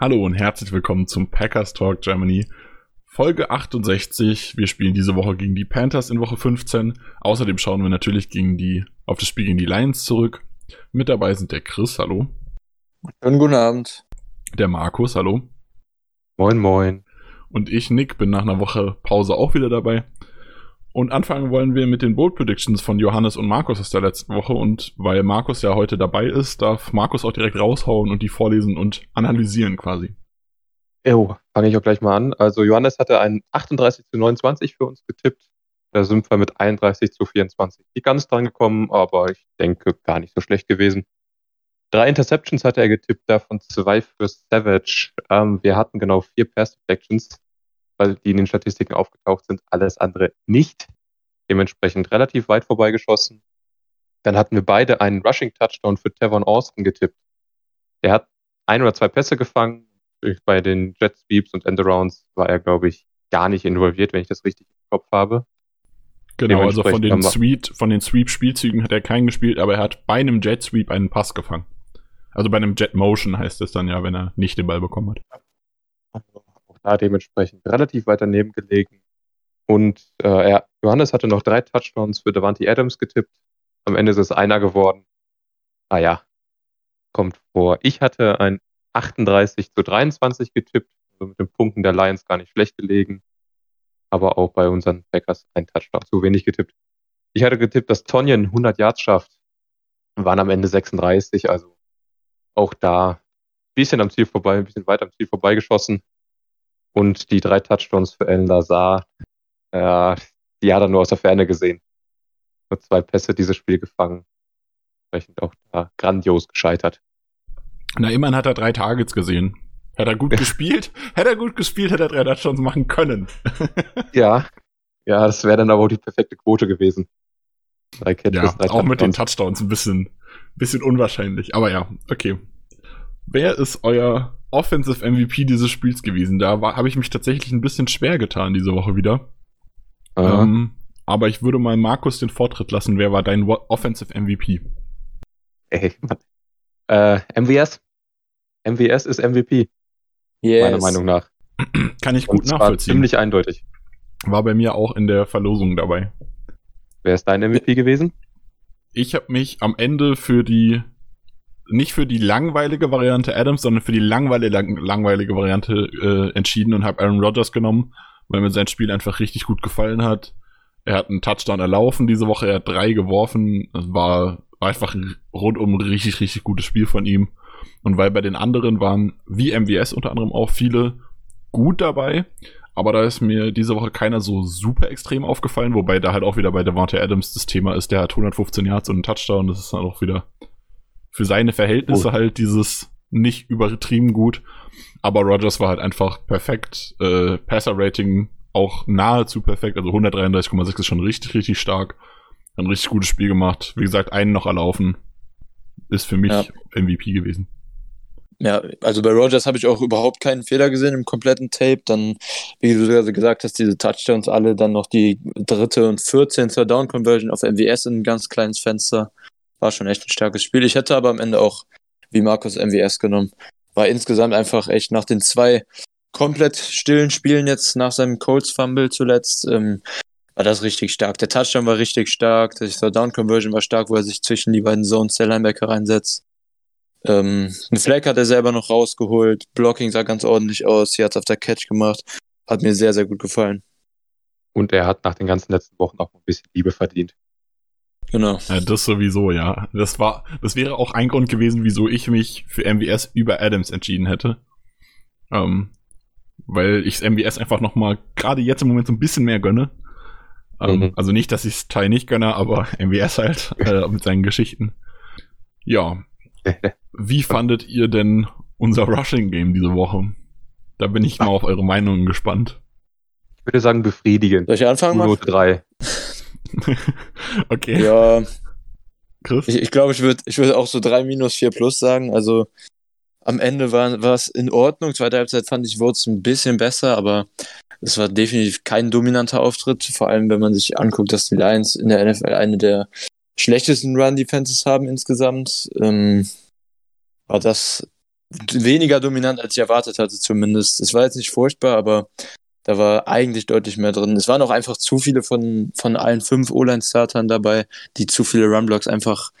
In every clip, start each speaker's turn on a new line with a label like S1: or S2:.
S1: Hallo und herzlich willkommen zum Packers Talk Germany. Folge 68. Wir spielen diese Woche gegen die Panthers in Woche 15. Außerdem schauen wir natürlich gegen die, auf das Spiel gegen die Lions zurück. Mit dabei sind der Chris, hallo.
S2: Schönen guten Abend.
S1: Der Markus, hallo.
S3: Moin, moin.
S1: Und ich, Nick, bin nach einer Woche Pause auch wieder dabei. Und anfangen wollen wir mit den Bold Predictions von Johannes und Markus aus der letzten Woche. Und weil Markus ja heute dabei ist, darf Markus auch direkt raushauen und die vorlesen und analysieren quasi.
S3: Jo, fange ich auch gleich mal an. Also Johannes hatte ein 38 zu 29 für uns getippt. Da sind wir mit 31 zu 24 nicht ganz dran gekommen, aber ich denke gar nicht so schlecht gewesen. Drei Interceptions hatte er getippt, davon zwei für Savage. Ähm, wir hatten genau vier Pass Deflections weil die in den Statistiken aufgetaucht sind, alles andere nicht. Dementsprechend relativ weit vorbeigeschossen. Dann hatten wir beide einen Rushing Touchdown für Tevon Austin getippt. Er hat ein oder zwei Pässe gefangen. Bei den Jet Sweeps und Endarounds war er, glaube ich, gar nicht involviert, wenn ich das richtig im Kopf habe.
S1: Genau, also von den, Sweep, von den Sweep-Spielzügen hat er keinen gespielt, aber er hat bei einem Jet Sweep einen Pass gefangen. Also bei einem Jet Motion heißt es dann ja, wenn er nicht den Ball bekommen hat.
S3: Da dementsprechend relativ weit daneben gelegen. Und äh, er, Johannes hatte noch drei Touchdowns für Devante Adams getippt. Am Ende ist es einer geworden. Ah ja, kommt vor. Ich hatte ein 38 zu 23 getippt, also mit den Punkten der Lions gar nicht schlecht gelegen. Aber auch bei unseren Packers ein Touchdown zu wenig getippt. Ich hatte getippt, dass Tonyan 100 Yards schafft. Waren am Ende 36, also auch da ein bisschen am Ziel vorbei, ein bisschen weiter am Ziel vorbeigeschossen. Und die drei Touchdowns für Alan Lazar, äh, die hat er nur aus der Ferne gesehen. Nur zwei Pässe dieses Spiel gefangen. Entsprechend auch da grandios gescheitert.
S1: Na, immerhin hat er drei Targets gesehen. Hätte er gut gespielt, hätte er gut gespielt, hätte er drei Touchdowns machen können.
S3: ja, ja, das wäre dann aber auch die perfekte Quote gewesen.
S1: Drei Catches, ja, drei auch mit den Touchdowns ein bisschen, bisschen unwahrscheinlich. Aber ja, okay. Wer ist euer Offensive MVP dieses Spiels gewesen. Da habe ich mich tatsächlich ein bisschen schwer getan diese Woche wieder. Ähm, aber ich würde mal Markus den Vortritt lassen. Wer war dein Offensive MVP?
S3: Ey, äh, MWS. MWS ist MVP. Yes. Meiner Meinung nach.
S1: Kann ich gut nachvollziehen.
S3: Ziemlich eindeutig.
S1: War bei mir auch in der Verlosung dabei.
S3: Wer ist dein MVP gewesen?
S1: Ich habe mich am Ende für die nicht für die langweilige Variante Adams, sondern für die langweilige, lang, langweilige Variante äh, entschieden und habe Aaron Rodgers genommen, weil mir sein Spiel einfach richtig gut gefallen hat. Er hat einen Touchdown erlaufen diese Woche, er hat drei geworfen. War, war einfach ein rundum richtig, richtig gutes Spiel von ihm. Und weil bei den anderen waren, wie MWS unter anderem auch viele gut dabei, aber da ist mir diese Woche keiner so super extrem aufgefallen, wobei da halt auch wieder bei Devontae Adams das Thema ist, der hat 115 Yards und einen Touchdown, das ist dann auch wieder für seine Verhältnisse oh. halt dieses nicht übertrieben gut. Aber Rogers war halt einfach perfekt. Äh, Passer-Rating auch nahezu perfekt. Also 133,6 ist schon richtig, richtig stark. Ein richtig gutes Spiel gemacht. Wie gesagt, einen noch erlaufen. Ist für mich ja. MVP gewesen.
S2: Ja, also bei Rogers habe ich auch überhaupt keinen Fehler gesehen im kompletten Tape. Dann, wie du gerade gesagt hast, diese Touchdowns alle, dann noch die dritte und 14. Down-Conversion auf MWS in ein ganz kleines Fenster. War schon echt ein starkes Spiel. Ich hätte aber am Ende auch wie Markus MWS genommen. War insgesamt einfach echt nach den zwei komplett stillen Spielen jetzt nach seinem Colts Fumble zuletzt, ähm, war das richtig stark. Der Touchdown war richtig stark, der Down Conversion war stark, wo er sich zwischen die beiden Zones der Linebacker reinsetzt. Ähm, einen Flag hat er selber noch rausgeholt, Blocking sah ganz ordentlich aus, hier hat es auf der Catch gemacht. Hat mir sehr, sehr gut gefallen.
S3: Und er hat nach den ganzen letzten Wochen auch ein bisschen Liebe verdient.
S1: Genau. Ja, das sowieso, ja. Das war, das wäre auch ein Grund gewesen, wieso ich mich für MWS über Adams entschieden hätte. Ähm, weil ich MWS einfach nochmal gerade jetzt im Moment so ein bisschen mehr gönne. Ähm, mhm. Also nicht, dass ich es Teil nicht gönne, aber MWS halt äh, mit seinen Geschichten. Ja. Wie fandet ihr denn unser Rushing Game diese Woche? Da bin ich mal auf eure Meinungen gespannt.
S3: Ich würde sagen, befriedigend.
S2: Soll ich anfangen?
S3: Note 3.
S1: okay.
S2: Ja,
S1: Chris?
S2: ich, ich glaube, ich würde ich würd auch so 3 minus 4 plus sagen. Also am Ende war war es in Ordnung. Zweite Halbzeit fand ich, es ein bisschen besser, aber es war definitiv kein dominanter Auftritt. Vor allem, wenn man sich anguckt, dass die Lions in der NFL eine der schlechtesten Run-Defenses haben insgesamt. Ähm, war das weniger dominant, als ich erwartet hatte, zumindest. Es war jetzt nicht furchtbar, aber da war eigentlich deutlich mehr drin. Es waren auch einfach zu viele von, von allen fünf O-Line-Startern dabei, die zu viele Run-Blocks einfach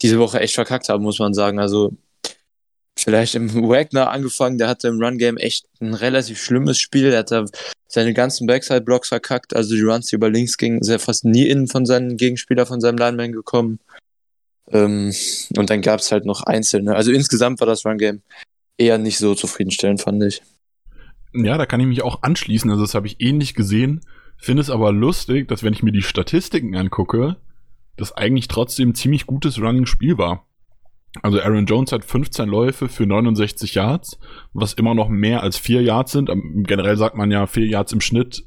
S2: diese Woche echt verkackt haben, muss man sagen. Also vielleicht im Wagner angefangen, der hatte im Run-Game echt ein relativ schlimmes Spiel. Er hat da seine ganzen Backside-Blocks verkackt, also die Runs, die über links gingen, er fast nie innen von seinen Gegenspieler, von seinem Lineman gekommen. Ähm, und dann gab es halt noch einzelne. Also insgesamt war das Run-Game eher nicht so zufriedenstellend, fand ich.
S1: Ja, da kann ich mich auch anschließen. Also das habe ich ähnlich gesehen. Finde es aber lustig, dass wenn ich mir die Statistiken angucke, das eigentlich trotzdem ein ziemlich gutes Running-Spiel war. Also Aaron Jones hat 15 Läufe für 69 Yards, was immer noch mehr als 4 Yards sind. Generell sagt man ja, 4 Yards im Schnitt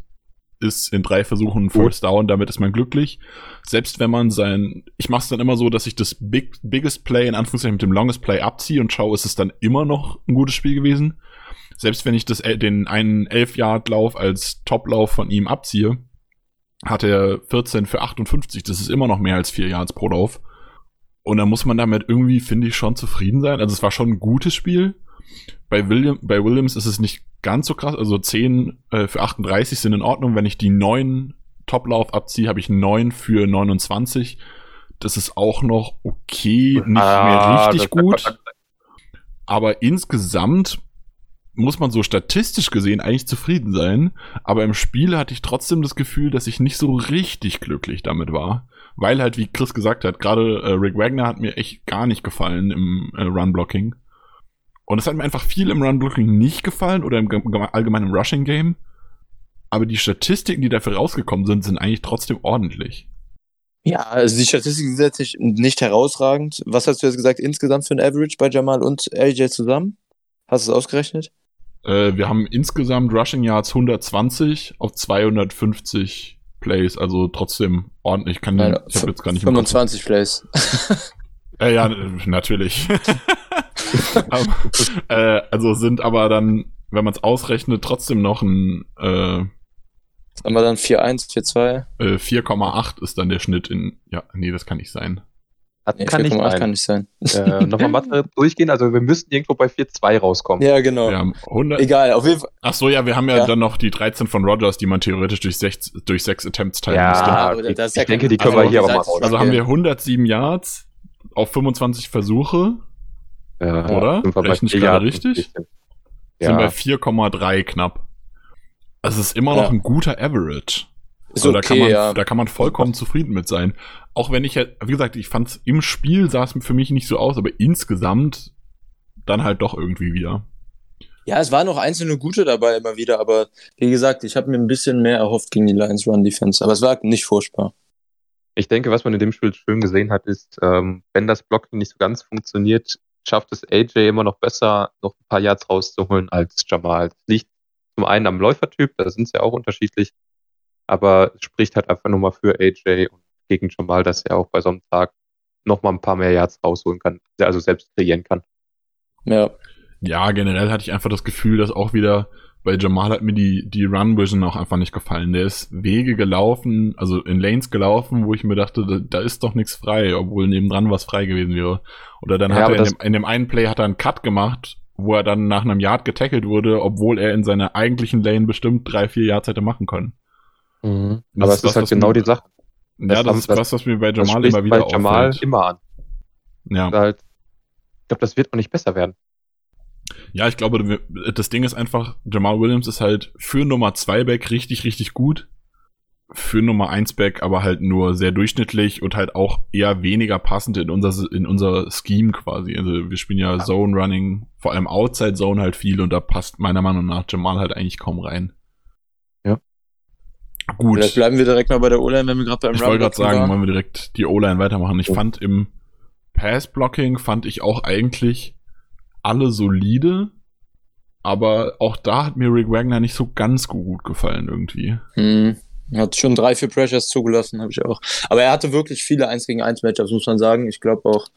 S1: ist in drei Versuchen ein First Down, damit ist man glücklich. Selbst wenn man sein, ich mache es dann immer so, dass ich das Big, Biggest Play in Anführungszeichen mit dem Longest Play abziehe und schaue, ist es dann immer noch ein gutes Spiel gewesen. Selbst wenn ich das, äh, den einen 11-Yard-Lauf als Top-Lauf von ihm abziehe, hat er 14 für 58. Das ist immer noch mehr als 4 Yards pro Lauf. Und da muss man damit irgendwie, finde ich, schon zufrieden sein. Also es war schon ein gutes Spiel. Bei, William, bei Williams ist es nicht ganz so krass. Also 10 äh, für 38 sind in Ordnung. Wenn ich die 9 Top-Lauf abziehe, habe ich 9 für 29. Das ist auch noch okay, nicht mehr
S3: Ah,
S1: richtig
S3: das-
S1: gut. Aber insgesamt muss man so statistisch gesehen eigentlich zufrieden sein. Aber im Spiel hatte ich trotzdem das Gefühl, dass ich nicht so richtig glücklich damit war. Weil halt, wie Chris gesagt hat, gerade äh, Rick Wagner hat mir echt gar nicht gefallen im äh, Run-Blocking. Und es hat mir einfach viel im Run-Blocking nicht gefallen oder im ge- ge- allgemeinen Rushing-Game. Aber die Statistiken, die dafür rausgekommen sind, sind eigentlich trotzdem ordentlich.
S2: Ja, also die Statistiken sind jetzt nicht, nicht herausragend. Was hast du jetzt gesagt, insgesamt für ein Average bei Jamal und AJ zusammen? Hast du es ausgerechnet?
S1: Äh, wir haben insgesamt Rushing Yards 120 auf 250 Plays, also trotzdem ordentlich. Kann,
S2: Nein,
S1: ich habe jetzt gar nicht im Kopf.
S2: 25 Plays.
S1: Äh, ja, natürlich. aber, äh, also sind aber dann, wenn man es ausrechnet, trotzdem noch ein äh,
S2: Haben wir dann 4-1, 4-2?
S1: äh, 4,8 ist dann der Schnitt in. Ja, nee, das kann nicht sein.
S3: Das
S2: Nee,
S3: kann nicht
S2: 4,8
S3: sein.
S2: kann nicht sein.
S3: Äh, Nochmal Mathe durchgehen. Also wir müssten irgendwo bei 4-2 rauskommen.
S2: Ja, genau.
S1: Wir haben 100.
S2: Egal, auf jeden Fall.
S1: Ach so, ja, wir haben ja,
S2: Ja.
S1: dann noch die 13 von Rogers, die man theoretisch durch sechs, durch sechs Attempts teilen
S3: Ja,
S1: müsste.
S2: aber
S3: okay.
S2: das ist ja
S3: ich denke, die können
S1: Also,
S3: wir hier aber mal
S2: gesagt,
S3: raus.
S1: Also haben wir 107 Yards auf 25 Versuche,
S3: Ja,
S1: oder?
S3: sind wir bei
S1: Rechne ich
S3: vier
S1: gerade richtig?
S3: bisschen.
S1: sind bei
S3: Ja,
S1: 4,3 knapp. Also es ist immer noch
S2: Ja.
S1: ein guter Average.
S2: Ist
S1: Also da, kann
S2: okay,
S1: man,
S2: ja.
S1: da kann man vollkommen zufrieden mit sein. Auch wenn ich, ja- wie gesagt, ich fand im Spiel sah es für mich nicht so aus, aber insgesamt dann halt doch irgendwie wieder.
S2: Ja, es waren noch einzelne gute dabei immer wieder, aber wie gesagt, ich habe mir ein bisschen mehr erhofft gegen die Lions Run Defense, aber es war nicht furchtbar.
S3: ich denke, was man in dem Spiel schön gesehen hat, ist, ähm, wenn das Blocking nicht so ganz funktioniert, schafft es AJ immer noch besser, noch ein paar Yards rauszuholen als Jamal. Das liegt zum einen am Läufertyp, da sind sie ja auch unterschiedlich, aber es spricht halt einfach nur mal für AJ und gegen Jamal, dass er auch bei so einem Tag noch mal ein paar mehr Yards rausholen kann, also selbst kreieren kann.
S2: Ja,
S1: Ja, generell hatte ich einfach das Gefühl, dass auch wieder bei Jamal hat mir die, die Run Vision auch einfach nicht gefallen. Der ist Wege gelaufen, also in Lanes gelaufen, wo ich mir dachte, da, da ist doch nichts frei, obwohl nebendran was frei gewesen wäre. Oder dann
S3: Ja,
S1: hat er in dem, in dem einen Play hat er einen Cut gemacht, wo er dann nach einem Yard getackelt wurde, obwohl er in seiner eigentlichen Lane bestimmt drei, vier Yards hätte machen können. Das
S3: aber es ist halt genau die Sache.
S1: Ja,
S3: Das
S1: ist
S3: das-
S1: was, was mir bei Jamal immer wieder
S3: bei Jamal
S1: auffällt.
S3: immer an.
S1: Ja.
S3: Halt, ich glaube, das wird auch nicht besser werden.
S1: Ja, ich glaube, das Ding ist einfach, Jamal Williams ist halt für Nummer 2 Back richtig, richtig gut. Für Nummer 1 Back aber halt nur sehr durchschnittlich und halt auch eher weniger passend in unser, in unser Scheme quasi. Also wir spielen ja, Zone Running, vor allem Outside Zone halt viel und da passt meiner Meinung nach Jamal halt eigentlich kaum rein. Gut.
S2: vielleicht bleiben wir direkt mal bei der O-Line, wenn wir gerade beim
S1: Ich wollte gerade sagen,
S2: waren.
S1: wollen wir direkt die O-Line weitermachen. Ich
S3: Oh.
S1: fand im Pass-Blocking fand ich auch eigentlich alle solide. aber auch da hat mir Rick Wagner nicht so ganz gut gefallen irgendwie.
S2: Hm. Er hat schon drei, vier Pressures zugelassen, habe ich auch. Aber er hatte wirklich viele 1 gegen 1 Matchups, muss man sagen. Ich glaube auch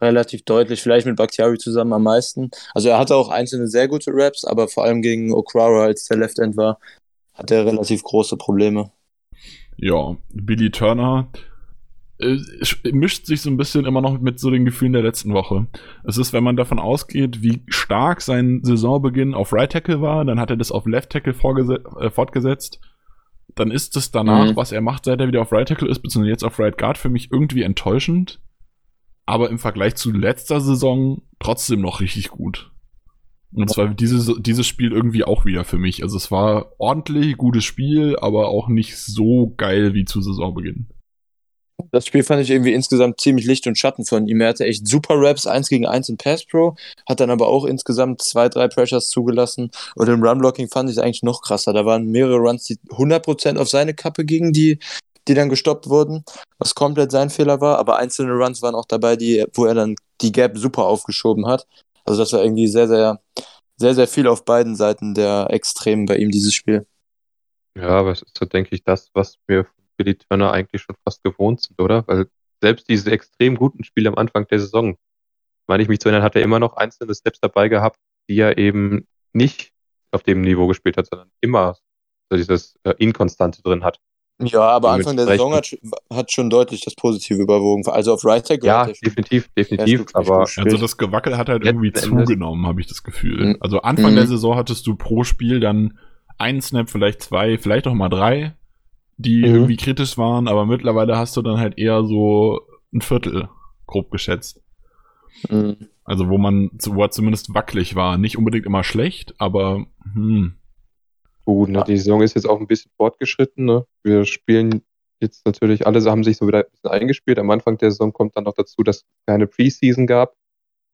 S2: relativ deutlich, vielleicht mit Bakhtiari zusammen am meisten. Also er hatte auch einzelne sehr gute Raps, aber vor allem gegen O'Krara, als der Left End war, hat er relativ große Probleme.
S1: Ja, Billy Turner äh, mischt sich so ein bisschen immer noch mit so den Gefühlen der letzten Woche. Es ist, wenn man davon ausgeht, wie stark sein Saisonbeginn auf Right Tackle war, dann hat er das auf Left Tackle äh, fortgesetzt. Dann ist es danach, mhm. was er macht, seit er wieder auf Right Tackle ist, beziehungsweise jetzt auf Right Guard, für mich irgendwie enttäuschend. Aber im Vergleich zu letzter Saison trotzdem noch richtig gut. Und zwar dieses, dieses Spiel irgendwie auch wieder für mich. Also es war ordentlich, gutes Spiel, aber auch nicht so geil wie zu Saisonbeginn.
S2: Das Spiel fand ich irgendwie insgesamt ziemlich Licht und Schatten von ihm. Er hatte echt super Raps, 1 gegen 1 in Pass Pro, hat dann aber auch insgesamt zwei, drei Pressures zugelassen. Und im Run-Blocking fand ich es eigentlich noch krasser. Da waren mehrere Runs, die 100% auf seine Kappe gingen, die, die dann gestoppt wurden, was komplett sein Fehler war. Aber einzelne Runs waren auch dabei, die, wo er dann die Gap super aufgeschoben hat. Also das war irgendwie sehr, sehr, sehr, sehr viel auf beiden Seiten der Extremen bei ihm, dieses Spiel.
S3: Ja, aber es ist so, denke ich, das, was wir für die Turner eigentlich schon fast gewohnt sind, oder? Weil selbst diese extrem guten Spiele am Anfang der Saison, meine ich mich zu erinnern, hat er immer noch einzelne Steps dabei gehabt, die er eben nicht auf dem Niveau gespielt hat, sondern immer so dieses äh, Inkonstante drin hat.
S2: Ja, aber Anfang der Saison hat, hat, schon deutlich das Positive überwogen. Also auf Right Tackle.
S3: Ja, definitiv, definitiv. Aber
S1: also das Gewackel hat halt irgendwie zugenommen, habe ich das Gefühl. Mhm. Also Anfang mhm. der Saison hattest du pro Spiel dann einen Snap, vielleicht zwei, vielleicht auch mal drei die mhm. irgendwie kritisch waren, aber mittlerweile hast du dann halt eher so ein Viertel, grob geschätzt. Mhm. Also wo man, wo er zumindest wackelig war. Nicht unbedingt immer schlecht, aber hm.
S3: Gut, ne, die Saison ist jetzt auch ein bisschen fortgeschritten. Ne? Wir spielen jetzt natürlich, alle haben sich so wieder ein bisschen eingespielt. Am Anfang der Saison kommt dann noch dazu, dass es keine Preseason gab.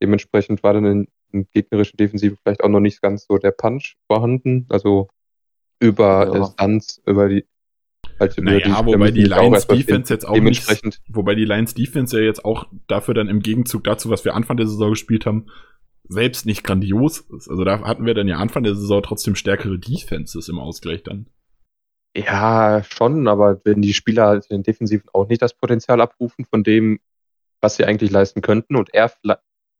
S3: Dementsprechend war dann in, in gegnerischen Defensiven vielleicht auch noch nicht ganz so der Punch vorhanden. Also über ja. Stunts, über die
S1: Halt naja, wobei die Lions Defense jetzt auch nicht, wobei die Lions Defense ja jetzt auch dafür dann im Gegenzug dazu, was wir Anfang der Saison gespielt haben, selbst nicht grandios ist. Also da hatten wir dann ja Anfang der Saison trotzdem stärkere Defenses im Ausgleich dann.
S3: Ja, schon, aber wenn die Spieler halt in den Defensiven auch nicht das Potenzial abrufen von dem, was sie eigentlich leisten könnten und er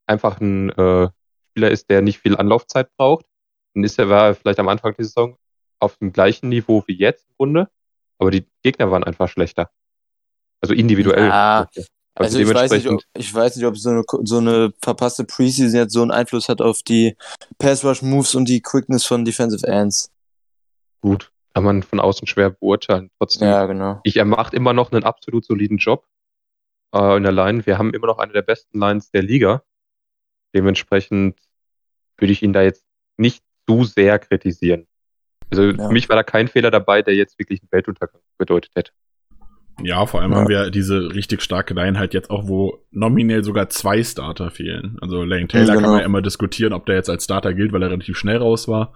S3: einfach ein äh, Spieler ist, der nicht viel Anlaufzeit braucht, dann ist er war vielleicht am Anfang der Saison auf dem gleichen Niveau wie jetzt im Grunde aber die Gegner waren einfach schlechter. Also individuell.
S2: Ja, also, also ich, weiß nicht, ob, ich weiß nicht, ob so eine, so eine verpasste Preseason jetzt so einen Einfluss hat auf die Pass-Rush-Moves und die Quickness von Defensive Ends.
S3: Gut, kann man von außen schwer beurteilen. Trotzdem,
S2: ja, genau.
S3: Ich, er macht immer noch einen absolut soliden Job äh, in der Line. Wir haben immer noch eine der besten Lines der Liga. Dementsprechend würde ich ihn da jetzt nicht zu sehr kritisieren. Also ja. für mich war da kein Fehler dabei, der jetzt wirklich einen Weltuntergang bedeutet hätte.
S1: Ja, vor allem ja. haben wir diese richtig starke Line halt jetzt auch, wo nominell sogar zwei Starter fehlen. Also Lane Taylor ja, genau. kann man ja immer diskutieren, ob der jetzt als Starter gilt, weil er relativ schnell raus war.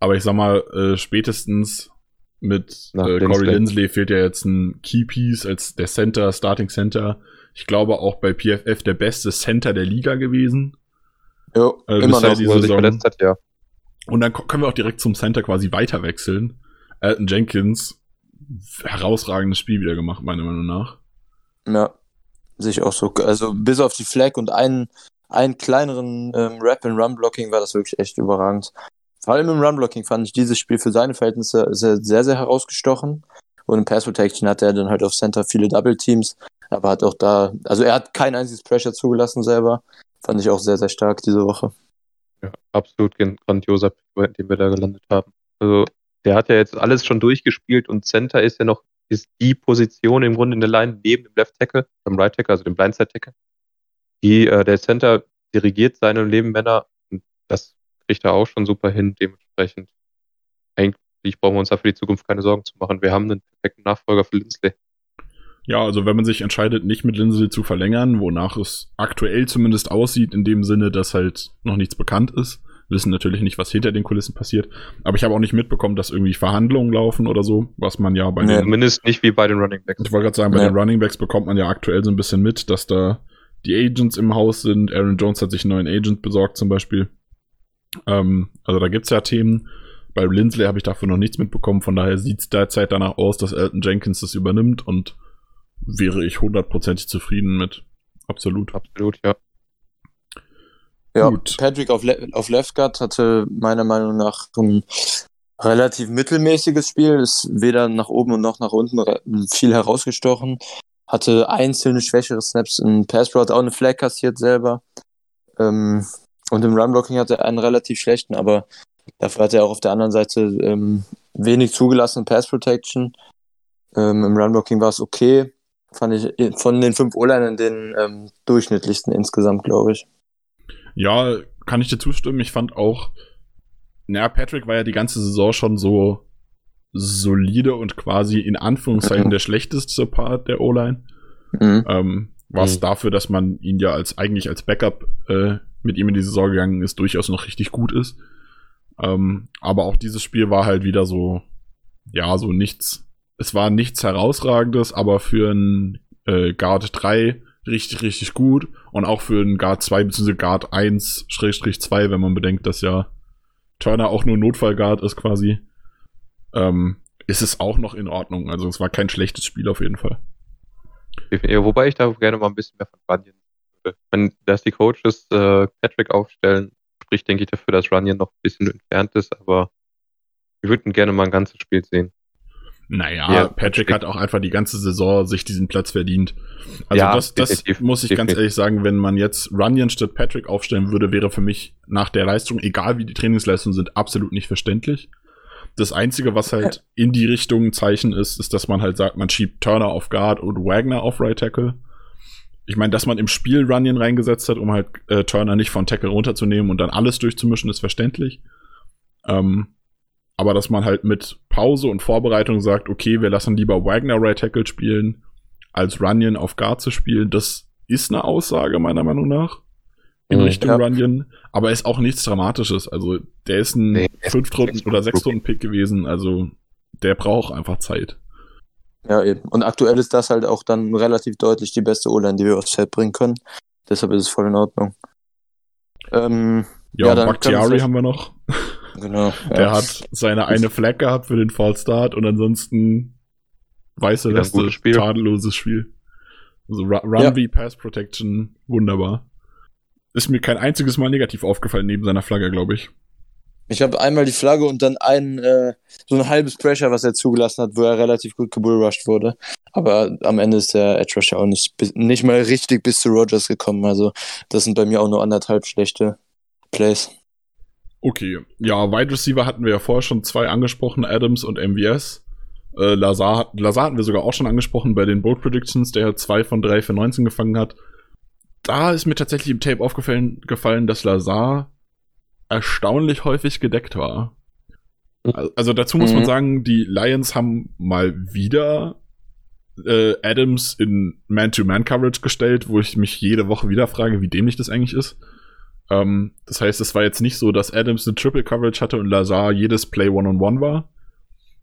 S1: Aber ich sag mal, äh, spätestens mit äh, Corey Lindsley fehlt ja jetzt ein Keypiece als der Center, Starting Center. Ich glaube auch bei PFF der beste Center der Liga gewesen.
S2: Ja, äh, immer noch,
S1: sich verletzt hat, ja. Und dann können wir auch direkt zum Center quasi weiter wechseln. Alton Jenkins, herausragendes Spiel wieder gemacht, meiner Meinung nach.
S2: Ja, sich auch so. Also bis auf die Flag und einen, einen kleineren ähm, Rap in Run-Blocking war das wirklich echt überragend. Vor allem im Run-Blocking fand ich dieses Spiel für seine Verhältnisse sehr, sehr, sehr herausgestochen. Und im Pass Protection hatte er dann halt auf Center viele Double Teams, aber hat auch da, also er hat kein einziges Pressure zugelassen selber. Fand ich auch sehr, sehr stark diese Woche.
S3: Ja, absolut grandioser Pick, den wir da gelandet haben. Also, der hat ja jetzt alles schon durchgespielt und Center ist ja noch, ist die Position im Grunde in der Line neben dem Left Tackle, beim Right Tackle, also dem Blindside Tackle. Die, äh, der Center dirigiert seine Nebenmänner und das kriegt er auch schon super hin. Dementsprechend, eigentlich brauchen wir uns da für die Zukunft keine Sorgen zu machen. Wir haben einen perfekten Nachfolger für Lindsley.
S1: Ja, also wenn man sich entscheidet, nicht mit Lindsay zu verlängern, wonach es aktuell zumindest aussieht, in dem Sinne, dass halt noch nichts bekannt ist, wissen natürlich nicht, was hinter den Kulissen passiert. Aber ich habe auch nicht mitbekommen, dass irgendwie Verhandlungen laufen oder so, was man ja bei
S3: nee, den. Zumindest nicht wie bei den Running Backs.
S1: Ich wollte gerade sagen, bei ja. den Running Backs bekommt man ja aktuell so ein bisschen mit, dass da die Agents im Haus sind. Aaron Jones hat sich einen neuen Agent besorgt zum Beispiel. Ähm, also da gibt's ja Themen. Bei Lindsley habe ich dafür noch nichts mitbekommen, von daher sieht's derzeit danach aus, dass Elton Jenkins das übernimmt und wäre ich hundertprozentig zufrieden mit. Absolut.
S3: Absolut, ja.
S2: Ja,
S1: Gut.
S2: Patrick auf, Le auf Left Guard hatte meiner Meinung nach ein relativ mittelmäßiges Spiel, ist weder nach oben und noch nach unten viel herausgestochen, hatte einzelne schwächere Snaps im Pass Pro, hat auch eine Flag kassiert selber. Ähm, und im Run Blocking hatte er einen relativ schlechten, aber dafür hat er auch auf der anderen Seite ähm, wenig zugelassen Pass Protection. Ähm, Im Run Blocking war es okay. Fand ich von den fünf O-Linern den ähm, durchschnittlichsten insgesamt, glaube ich.
S1: Ja, kann ich dir zustimmen. Ich fand auch, naja, Patrick war ja die ganze Saison schon so solide und quasi in Anführungszeichen
S2: Mhm.
S1: der schlechteste Part der O-Line.
S2: Mhm.
S1: Ähm, was
S3: Mhm.
S1: dafür, dass man ihn ja als eigentlich als Backup äh, mit ihm in die Saison gegangen ist, durchaus noch richtig gut ist. Ähm, aber auch dieses Spiel war halt wieder so, ja, so nichts. Es war nichts herausragendes, aber für ein äh, Guard 3 richtig, richtig gut. Und auch für ein Guard 2 bzw. Guard 1 Schrägstrich 2, wenn man bedenkt, dass ja Turner auch nur Notfallguard ist quasi, ähm, ist es auch noch in Ordnung. Also es war kein schlechtes Spiel auf jeden Fall.
S3: Ja, wobei ich da gerne mal ein bisschen mehr von Runyon würde. Wenn, dass die Coaches äh, Patrick aufstellen, spricht, denke ich, dafür, dass Runyon noch ein bisschen entfernt ist, aber wir würden gerne mal ein ganzes Spiel sehen.
S1: Naja,
S3: Ja,
S1: Patrick hat auch einfach die ganze Saison sich diesen Platz verdient. Also
S3: Ja,
S1: das, das
S3: definitiv,
S1: muss ich ganz ehrlich sagen, wenn man jetzt Runyon statt Patrick aufstellen würde, wäre für mich nach der Leistung, egal wie die Trainingsleistungen sind, absolut nicht verständlich. Das Einzige, was halt in die Richtung ein Zeichen ist, ist, dass man halt sagt, man schiebt Turner auf Guard und Wagner auf Right Tackle. Ich meine, dass man im Spiel Runyon reingesetzt hat, um halt äh, Turner nicht von Tackle runterzunehmen und dann alles durchzumischen, ist verständlich. Ähm, aber dass man halt mit Pause und Vorbereitung sagt, okay, wir lassen lieber Wagner Right Tackle spielen, als Runyon auf Guard zu spielen, das ist eine Aussage meiner Meinung nach in
S3: Mhm,
S1: Richtung
S2: ja.
S1: Runyon, aber ist auch nichts Dramatisches. Also der ist ein
S3: Nee,
S1: Fünftrunden- oder. Sechstrunden-Pick gewesen, also der braucht einfach Zeit.
S2: Ja, eben. Und aktuell ist das halt auch dann relativ deutlich die beste O-Line, die wir aufs Feld bringen können. Deshalb ist es voll in Ordnung. Ähm,
S1: Ja,
S2: Ja,
S1: und
S2: dann
S1: Bakhtiari haben wir noch.
S2: Genau.
S1: Der
S2: ja.
S1: hat seine eine Flag gehabt für den Fall Start und ansonsten weiße
S3: gutes Spiel.
S1: tadelloses Spiel. Also Ru- Run
S2: Ja.
S1: wie Pass Protection, wunderbar. Ist mir kein einziges Mal negativ aufgefallen neben seiner Flagge, glaube ich.
S2: Ich habe einmal die Flagge und dann ein, äh, so ein halbes Pressure, was er zugelassen hat, wo er relativ gut gebullrushed wurde. Aber am Ende ist der Edge Rusher auch nicht, nicht mal richtig bis zu Rogers gekommen. Also das sind bei mir auch nur anderthalb schlechte Plays.
S1: Okay, ja, Wide Receiver hatten wir ja vorher schon zwei angesprochen, Adams und MVS. Äh, Lazar, Lazar hatten wir sogar auch schon angesprochen bei den Bold Predictions, der zwei von drei für 19 gefangen hat. Da ist mir tatsächlich im Tape aufgefallen, gefallen, dass Lazar erstaunlich häufig gedeckt war. Al- Also dazu muss man
S2: Mhm.
S1: sagen, die Lions haben mal wieder äh, Adams in Man-to-Man-Coverage gestellt, wo ich mich jede Woche wieder frage, wie dämlich das eigentlich ist. Ähm, das heißt, es war jetzt nicht so, dass Adams eine Triple Coverage hatte und Lazar jedes Play One-on-One war.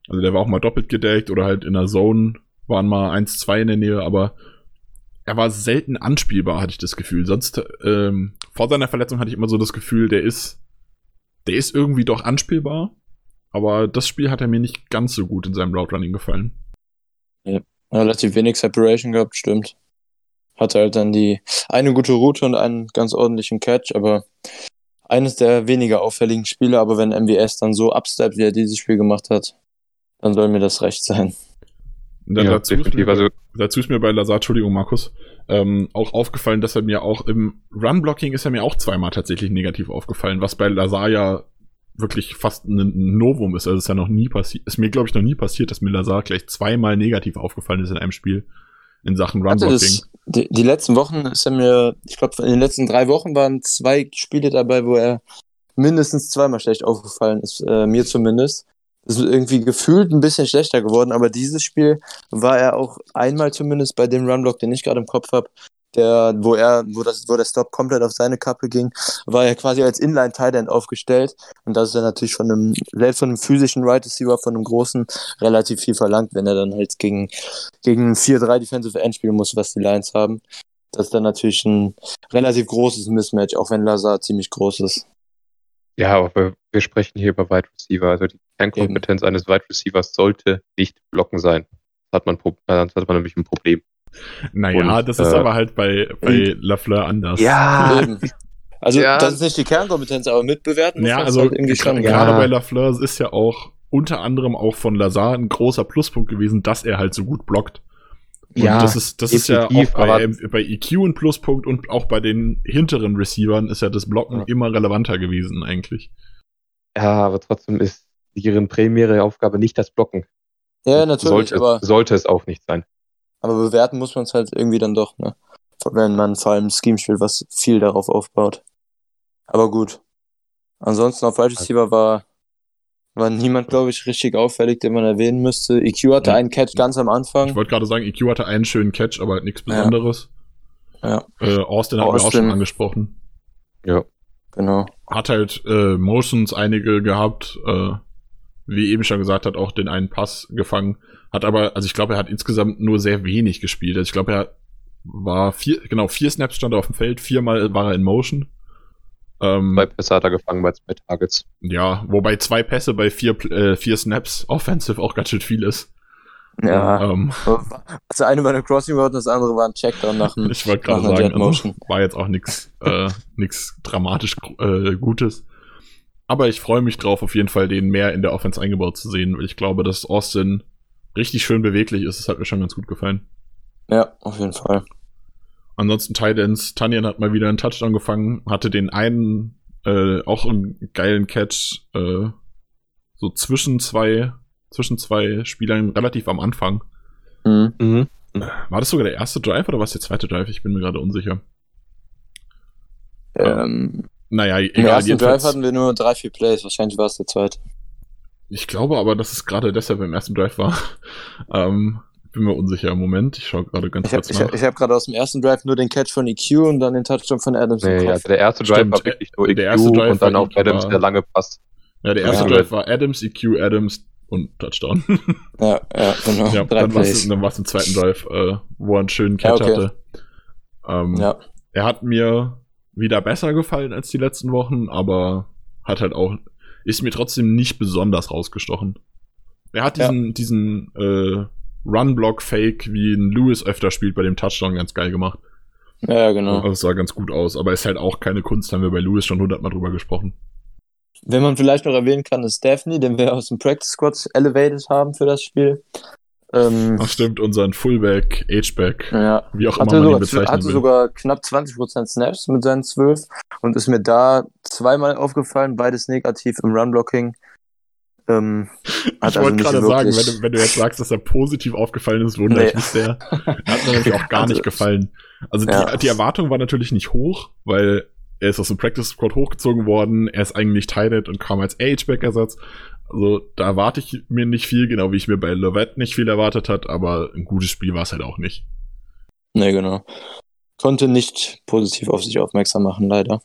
S1: Also der war auch mal doppelt gedeckt oder halt in der Zone waren mal eins, zwei in der Nähe, aber er war selten anspielbar, hatte ich das Gefühl. Sonst, ähm, vor seiner Verletzung hatte ich immer so das Gefühl, der ist, der ist irgendwie doch anspielbar. Aber das Spiel hat er mir nicht ganz so gut in seinem Route Running gefallen.
S2: Relativ wenig Separation gehabt, stimmt. Hatte halt dann die eine gute Route und einen ganz ordentlichen Catch, aber eines der weniger auffälligen Spiele, aber wenn MWS dann so upsteppt, wie er dieses Spiel gemacht hat, dann soll mir das recht sein.
S1: Und dann
S3: Ja,
S1: dazu, ist mir,
S3: Also,
S1: dazu ist mir bei Lazar, Entschuldigung, Markus, ähm, auch aufgefallen, dass er mir auch im Run-Blocking ist er mir auch zweimal tatsächlich negativ aufgefallen, was bei Lazar ja wirklich fast ein Novum ist. Also ist ja noch nie passiert, ist mir, glaube ich, noch nie passiert, dass mir Lazar gleich zweimal negativ aufgefallen ist in einem Spiel in Sachen Run-Blocking.
S2: die, die letzten Wochen ist er mir, ich glaube, in den letzten drei Wochen waren zwei Spiele dabei, wo er mindestens zweimal schlecht aufgefallen ist, äh, mir zumindest. Ist irgendwie gefühlt ein bisschen schlechter geworden, aber dieses Spiel war er auch einmal zumindest bei dem Runblock, den ich gerade im Kopf habe, der, wo er, wo das, wo der Stop komplett auf seine Kappe ging, war er quasi als Inline Tight End aufgestellt. Und das ist ja natürlich von einem, selbst von einem physischen Right Receiver, von einem großen, relativ viel verlangt, wenn er dann halt gegen, gegen 4-3 Defensive End spielen muss, was die Lions haben. Das ist dann natürlich ein relativ großes Mismatch, auch wenn Lazar ziemlich groß ist.
S3: Ja, aber wir, wir sprechen hier über Wide Receiver. Also die Kernkompetenz eines Wide Receivers sollte nicht blocken sein. Das hat man, sonst hat man nämlich ein Problem.
S1: Naja,
S3: Und,
S1: das ist
S3: äh,
S1: aber halt bei, bei Lafleur anders.
S2: Eben. Also
S3: Ja.
S2: das ist nicht die Kernkompetenz, aber mitbewerten muss
S1: Ja, also
S2: halt irgendwie schon.
S1: gra-
S3: ja.
S1: gerade bei Lafleur ist ja auch unter anderem auch von Lazar ein großer Pluspunkt gewesen, dass er halt so gut blockt. Und
S3: Ja,
S1: das ist, das ist ja auch bei, bei EQ ein Pluspunkt und auch bei den hinteren Receivern ist ja das Blocken
S3: Ja.
S1: immer relevanter gewesen eigentlich.
S3: Ja, aber trotzdem ist ihre primäre Aufgabe nicht das Blocken.
S2: Ja, natürlich,
S3: sollte,
S2: aber,
S3: sollte es auch nicht sein.
S2: Aber bewerten muss man es halt irgendwie dann doch, ne? Wenn man vor allem ein Scheme spielt, was viel darauf aufbaut. Aber gut. Ansonsten auf Wide Receiver war, war niemand, glaube ich, richtig auffällig, den man erwähnen müsste. EQ hatte
S1: Ja.
S2: einen Catch ganz am
S1: Ich
S2: Anfang.
S1: wollte gerade sagen, EQ hatte einen schönen Catch, aber halt nichts
S2: Ja.
S1: Besonderes.
S2: Ja,
S1: Äh, Austin hat wir auch
S2: Austin.
S1: schon angesprochen.
S3: Ja.
S2: genau.
S1: Hat halt äh, Motions einige gehabt, äh, wie eben schon gesagt hat, auch den einen Pass gefangen. Hat aber, also ich glaube, er hat insgesamt nur sehr wenig gespielt. Also ich glaube, er war vier, genau, vier Snaps stand er auf dem Feld, viermal war er in Motion. Ähm,
S3: Zwei Pässe hat er gefangen bei zwei Targets.
S1: ja, wobei zwei Pässe bei vier, Pl- äh, vier Snaps offensive auch ganz schön viel ist.
S2: Ja.
S1: Ähm,
S2: Das eine war eine Crossing Route und das andere war ein Checkdown nach dem.
S1: ich wollte gerade sagen, also, war jetzt auch nichts äh, nix dramatisch äh, Gutes. Aber ich freue mich drauf, auf jeden Fall den mehr in der Offense eingebaut zu sehen, weil ich glaube, dass Austin richtig schön beweglich ist. Das hat mir schon ganz gut gefallen.
S2: Ja, auf jeden Fall.
S1: Ansonsten Titans, Tanyan hat mal wieder einen Touchdown gefangen, hatte den einen äh, auch einen geilen Catch äh, so zwischen zwei zwischen zwei Spielern relativ am Anfang.
S2: Mhm.
S3: Mhm.
S1: War das sogar der erste Drive oder war es der zweite Drive? Ich bin mir gerade unsicher.
S2: Ähm,
S1: Naja,
S2: Im
S1: egal.
S2: ersten Drive hatten wir nur drei, vier Plays. Wahrscheinlich war es der zweite.
S1: Ich glaube aber, dass es gerade deshalb im ersten Drive war. ähm, bin mir unsicher im Moment. Ich schaue gerade ganz
S2: Ich habe
S1: kurz nach.
S2: hab, ich hab gerade aus dem ersten Drive nur den Catch von EQ und dann den Touchdown von Adams im
S3: Nee, also der erste Drive
S1: Stimmt,
S3: war wirklich nur EQ
S1: der erste Drive
S3: und dann auch
S1: EQ,
S3: Adams
S1: war-
S3: der lange Pass.
S1: ja, der erste
S3: Ja.
S1: Drive war Adams, EQ, Adams und Touchdown.
S2: Ja, ja, genau.
S1: ja,
S2: drei
S1: dann war es im zweiten Drive, äh, wo er einen schönen
S2: Ja,
S1: Catch
S2: okay.
S1: hatte. Ähm,
S2: Ja,
S1: Er hat mir wieder besser gefallen als die letzten Wochen, aber hat halt auch, ist mir trotzdem nicht besonders rausgestochen. Er hat
S2: Ja.
S1: diesen, diesen äh, Run-Block-Fake, wie ein Lewis öfter spielt, bei dem Touchdown ganz geil gemacht.
S2: ja, genau.
S1: Es sah ganz gut aus, aber ist halt auch keine Kunst, haben wir bei Lewis schon hundertmal drüber gesprochen.
S2: Wenn man vielleicht noch erwähnen kann, ist Daphne, den wir aus dem Practice Squad elevated haben für das Spiel. Ähm,
S1: Ach stimmt, unseren Fullback, H-Back,
S2: ja,
S1: wie auch
S2: hatte,
S1: immer man ihn
S2: sogar,
S1: bezeichnen
S2: hatte
S1: will.
S2: sogar knapp 20% Snaps mit seinen 12 und ist mir da zweimal aufgefallen, beides negativ im Run-Blocking. Ähm,
S1: ich
S2: also
S1: wollte gerade sagen, wenn du, wenn du jetzt sagst, dass er positiv aufgefallen ist, wundere ich
S2: Nee.
S1: mich sehr. Er hat mir nämlich auch gar
S2: Also-
S1: nicht gefallen. Also
S2: Ja.
S1: die, die Erwartung war natürlich nicht hoch, weil er ist aus dem Practice Squad hochgezogen worden, er ist eigentlich Tight und kam als H-Back-Ersatz. Also da erwarte ich mir nicht viel, genau wie ich mir bei Lovett nicht viel erwartet hat, aber ein gutes Spiel war es halt auch nicht.
S2: Nee, genau. Konnte nicht positiv auf sich aufmerksam machen, leider.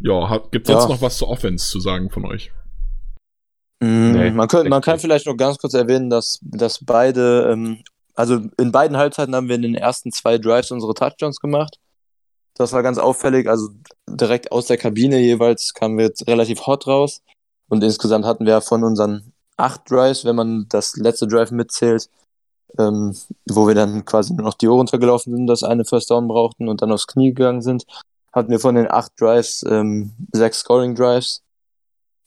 S1: Ja, gibt sonst
S2: Ja.
S1: noch was zur Offense zu sagen von euch?
S2: Mm,
S3: Nee,
S2: man, könnte, man kann vielleicht noch ganz kurz erwähnen, dass, dass beide, ähm, also in beiden Halbzeiten haben wir in den ersten zwei Drives unsere Touchdowns gemacht. Das war ganz auffällig, also direkt aus der Kabine jeweils kamen wir jetzt relativ hot raus. Und insgesamt hatten wir von unseren acht Drives, wenn man das letzte Drive mitzählt, ähm, wo wir dann quasi nur noch die Uhr runtergelaufen sind, das eine First Down brauchten und dann aufs Knie gegangen sind, hatten wir von den acht Drives ähm, sechs Scoring Drives.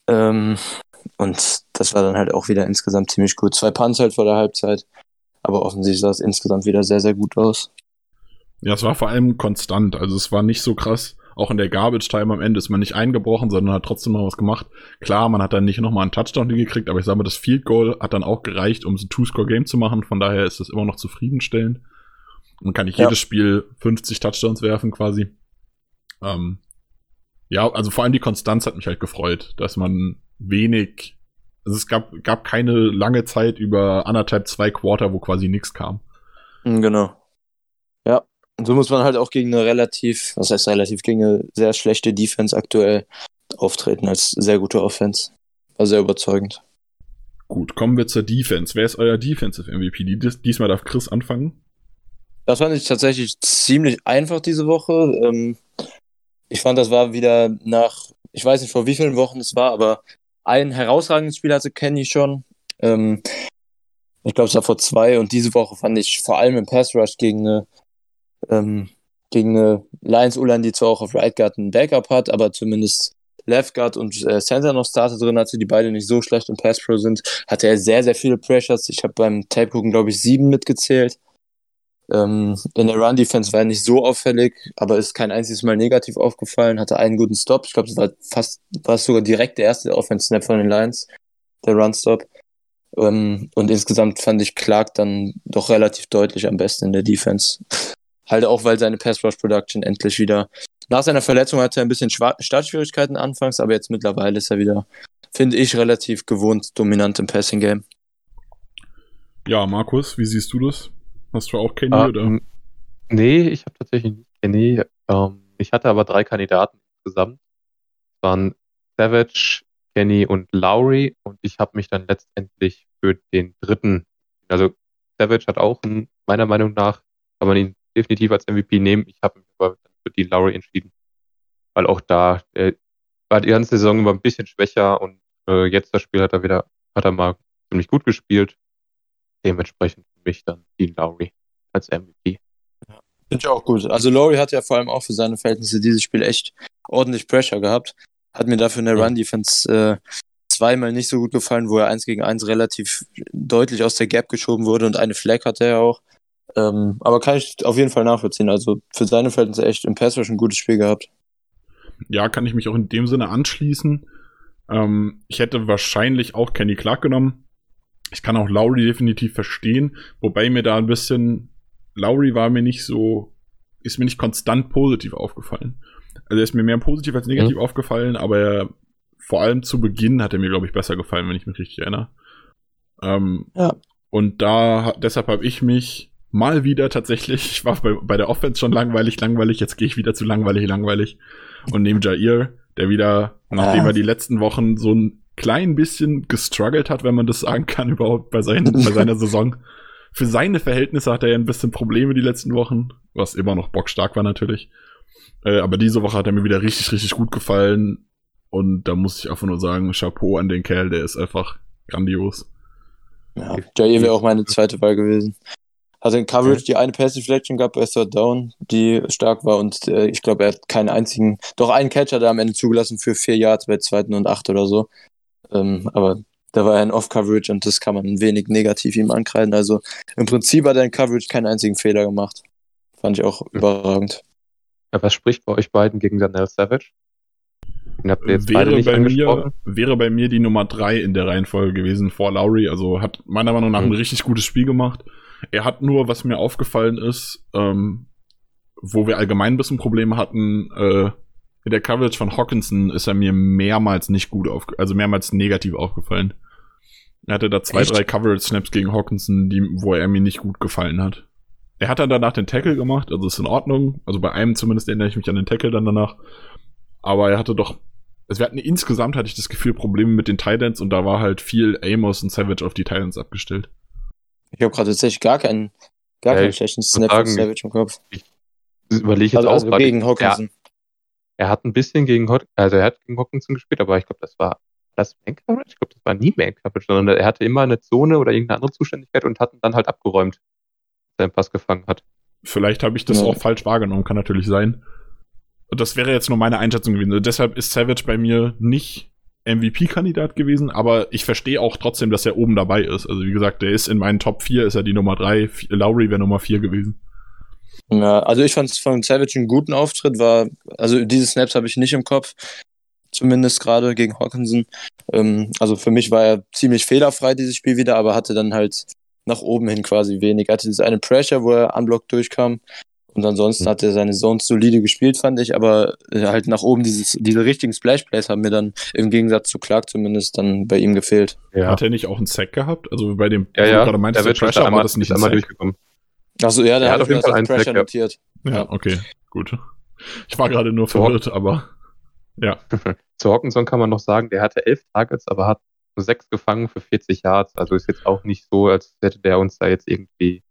S2: Ähm, und das war dann halt auch wieder insgesamt ziemlich gut. Zwei Punts halt vor der Halbzeit. Aber offensichtlich sah es insgesamt wieder sehr, sehr gut aus.
S1: Ja, es war vor allem konstant. Also es war nicht so krass. Auch in der Garbage Time am Ende ist man nicht eingebrochen, sondern hat trotzdem noch was gemacht. Klar, man hat dann nicht nochmal einen Touchdown gekriegt, aber ich sage mal, das Field Goal hat dann auch gereicht, um so ein Two-Score-Game zu machen. Von daher ist das immer noch zufriedenstellend. Man kann nicht
S2: Ja.
S1: jedes Spiel 50 Touchdowns werfen quasi. Ähm, ja, also vor allem die Konstanz hat mich halt gefreut, dass man wenig, also es gab, gab keine lange Zeit über anderthalb, zwei Quarter, wo quasi nichts kam.
S2: Mhm, Genau. Ja. Und so muss man halt auch gegen eine relativ, was heißt relativ, gegen eine sehr schlechte Defense aktuell auftreten als sehr gute Offense. War sehr überzeugend.
S1: Gut, kommen wir zur Defense. Wer ist euer Defensive MVP? Die- Dies, diesmal darf Chris anfangen.
S2: Das fand ich tatsächlich ziemlich einfach diese Woche. Ähm, ich fand, das war wieder nach ich weiß nicht vor wie vielen Wochen es war, aber ein herausragendes Spiel hatte Kenny schon. Ähm, ich glaube, es war vor zwei und diese Woche fand ich vor allem im Pass Rush gegen eine, ähm, gegen eine Lions U-Line, die zwar auch auf Right Guard ein Backup hat, aber zumindest Left Guard und äh, Center noch Starter drin hatte, die beide nicht so schlecht im Pass Pro sind, hatte er sehr, sehr viele Pressures. Ich habe beim Tape gucken, glaube ich, sieben mitgezählt. Ähm, in der Run-Defense war er nicht so auffällig, aber ist kein einziges Mal negativ aufgefallen, hatte einen guten Stop. Ich glaube, es war fast, war sogar direkt der erste Offense-Snap von den Lions, der Run-Stop. Ähm, und insgesamt fand ich Clark dann doch relativ deutlich am besten in der Defense. Halt auch, weil seine Pass-Rush-Production endlich wieder nach seiner Verletzung hatte er ein bisschen Startschwierigkeiten anfangs, aber jetzt mittlerweile ist er wieder, finde ich, relativ gewohnt dominant im Passing-Game.
S1: Ja, Markus, wie siehst du das? Hast du auch Kenny uh, oder?
S3: Nee, ich habe tatsächlich nicht Kenny. Ähm, ich hatte aber drei Kandidaten insgesamt. Das waren Savage, Kenny und Lowry und ich habe mich dann letztendlich für den dritten, also Savage hat auch meiner Meinung nach, kann man ihn definitiv als MVP nehmen. Ich habe mich aber für Dean Lowry entschieden, weil auch da äh, war die ganze Saison immer ein bisschen schwächer und äh, jetzt das Spiel hat er wieder, hat er mal ziemlich gut gespielt. Dementsprechend für mich dann Dean Lowry als MVP.
S2: Ja, Finde ich auch gut. Also Lowry hat ja vor allem auch für seine Verhältnisse dieses Spiel echt ordentlich Pressure gehabt. Hat mir dafür in der Run-Defense äh, zweimal nicht so gut gefallen, wo er eins gegen eins relativ deutlich aus der Gap geschoben wurde und eine Flag hatte er auch. Ähm, aber kann ich auf jeden Fall nachvollziehen. Also für seine Verhältnisse echt im Pass ein gutes Spiel gehabt.
S1: Ja, kann ich mich auch in dem Sinne anschließen. Ähm, ich hätte wahrscheinlich auch Kenny Clark genommen. Ich kann auch Lowry definitiv verstehen, wobei mir da ein bisschen Lowry war mir nicht so, ist mir nicht konstant positiv aufgefallen. Also er ist mir mehr positiv als negativ mhm. aufgefallen, aber er, vor allem zu Beginn hat er mir, glaube ich, besser gefallen, wenn ich mich richtig erinnere. Ähm, ja. Und da, deshalb habe ich mich mal wieder tatsächlich, ich war bei, bei der Offense schon langweilig, langweilig, jetzt gehe ich wieder zu langweilig, langweilig und nehme Jair, der wieder, nachdem er die letzten Wochen so ein klein bisschen gestruggelt hat, wenn man das sagen kann, überhaupt bei, seinen, bei seiner Saison. Für seine Verhältnisse hat er ja ein bisschen Probleme die letzten Wochen, was immer noch bockstark war natürlich. Äh, aber diese Woche hat er mir wieder richtig, richtig gut gefallen. Und da muss ich einfach nur sagen, Chapeau an den Kerl, der ist einfach grandios.
S2: Ja, Jair wäre auch meine zweite Wahl gewesen. Hatte in Coverage die eine Pass Deflection gehabt bei Third Down, die stark war und äh, ich glaube, er hat keinen einzigen, doch einen Catcher da am Ende zugelassen für vier Yards bei zweiten und acht oder so. Ähm, aber da war er in Off-Coverage und das kann man ein wenig negativ ihm ankreiden. Also im Prinzip hat er in Coverage keinen einzigen Fehler gemacht. Fand ich auch überragend.
S3: Ja, was spricht bei euch beiden gegen Daniel Savage?
S1: Den habt ihr jetzt wäre, nicht bei mir, wäre bei mir die Nummer drei in der Reihenfolge gewesen vor Lowry. Also hat meiner Meinung nach mhm. ein richtig gutes Spiel gemacht. Er hat nur, was mir aufgefallen ist, ähm, wo wir allgemein ein bisschen Probleme hatten, äh, in der Coverage von Hawkinson ist er mir mehrmals nicht gut auf, also mehrmals negativ aufgefallen. Er hatte da zwei, Echt? drei Coverage-Snaps gegen Hawkinson, die, wo er mir nicht gut gefallen hat. Er hat dann danach den Tackle gemacht, also ist in Ordnung. Also bei einem zumindest erinnere ich mich an den Tackle dann danach. Aber er hatte doch, also wir hatten insgesamt hatte ich das Gefühl Probleme mit den Titans und da war halt viel Amos und Savage auf die Titans abgestellt.
S2: Ich habe gerade tatsächlich gar keinen, gar keinen schlechten Snap von Savage im Kopf. Ich
S3: überlege jetzt also, auch also gegen Hawkinson. Er, er, hat ein bisschen gegen also er hat gegen Hawkinson gespielt, aber ich glaube, das war das Man Coverage? Ich glaube, das war nie Man Coverage, sondern er hatte immer eine Zone oder irgendeine andere Zuständigkeit und hat ihn dann halt abgeräumt, seinen Pass gefangen hat.
S1: Vielleicht habe ich das ja. auch falsch wahrgenommen, kann natürlich sein. Das wäre jetzt nur meine Einschätzung gewesen. Deshalb ist Savage bei mir nicht MVP-Kandidat gewesen, aber ich verstehe auch trotzdem, dass er oben dabei ist. Also wie gesagt, der ist in meinen Top 4, ist er die Nummer 3, Lowry wäre Nummer 4 gewesen.
S2: Ja, also ich fand es von Savage einen guten Auftritt, war, also diese Snaps habe ich nicht im Kopf, zumindest gerade gegen Hawkinson. Ähm, also für mich war er ziemlich fehlerfrei dieses Spiel wieder, aber hatte dann halt nach oben hin quasi wenig. Hatte diese eine Pressure, wo er unblocked durchkam, und ansonsten mhm. hat er seine Zones solide gespielt, fand ich, aber äh, halt nach oben dieses, diese richtigen Splash-Plays haben mir dann im Gegensatz zu Clark zumindest dann bei ihm gefehlt.
S1: Ja. Hat er nicht auch einen Sack gehabt? Also bei dem,
S3: ja, ja. du gerade meintest, der Pressure einmal, war das nicht einmal durchgekommen.
S2: Achso, ja, der hat auf jeden Fall einen Pressure Sack, notiert.
S1: Ja. ja, okay, gut. Ich war gerade nur verwirrt, aber ja.
S3: zu Hawkinson kann man noch sagen, der hatte elf Targets, aber hat nur sechs gefangen für 40 Yards. Also ist jetzt auch nicht so, als hätte der uns da jetzt irgendwie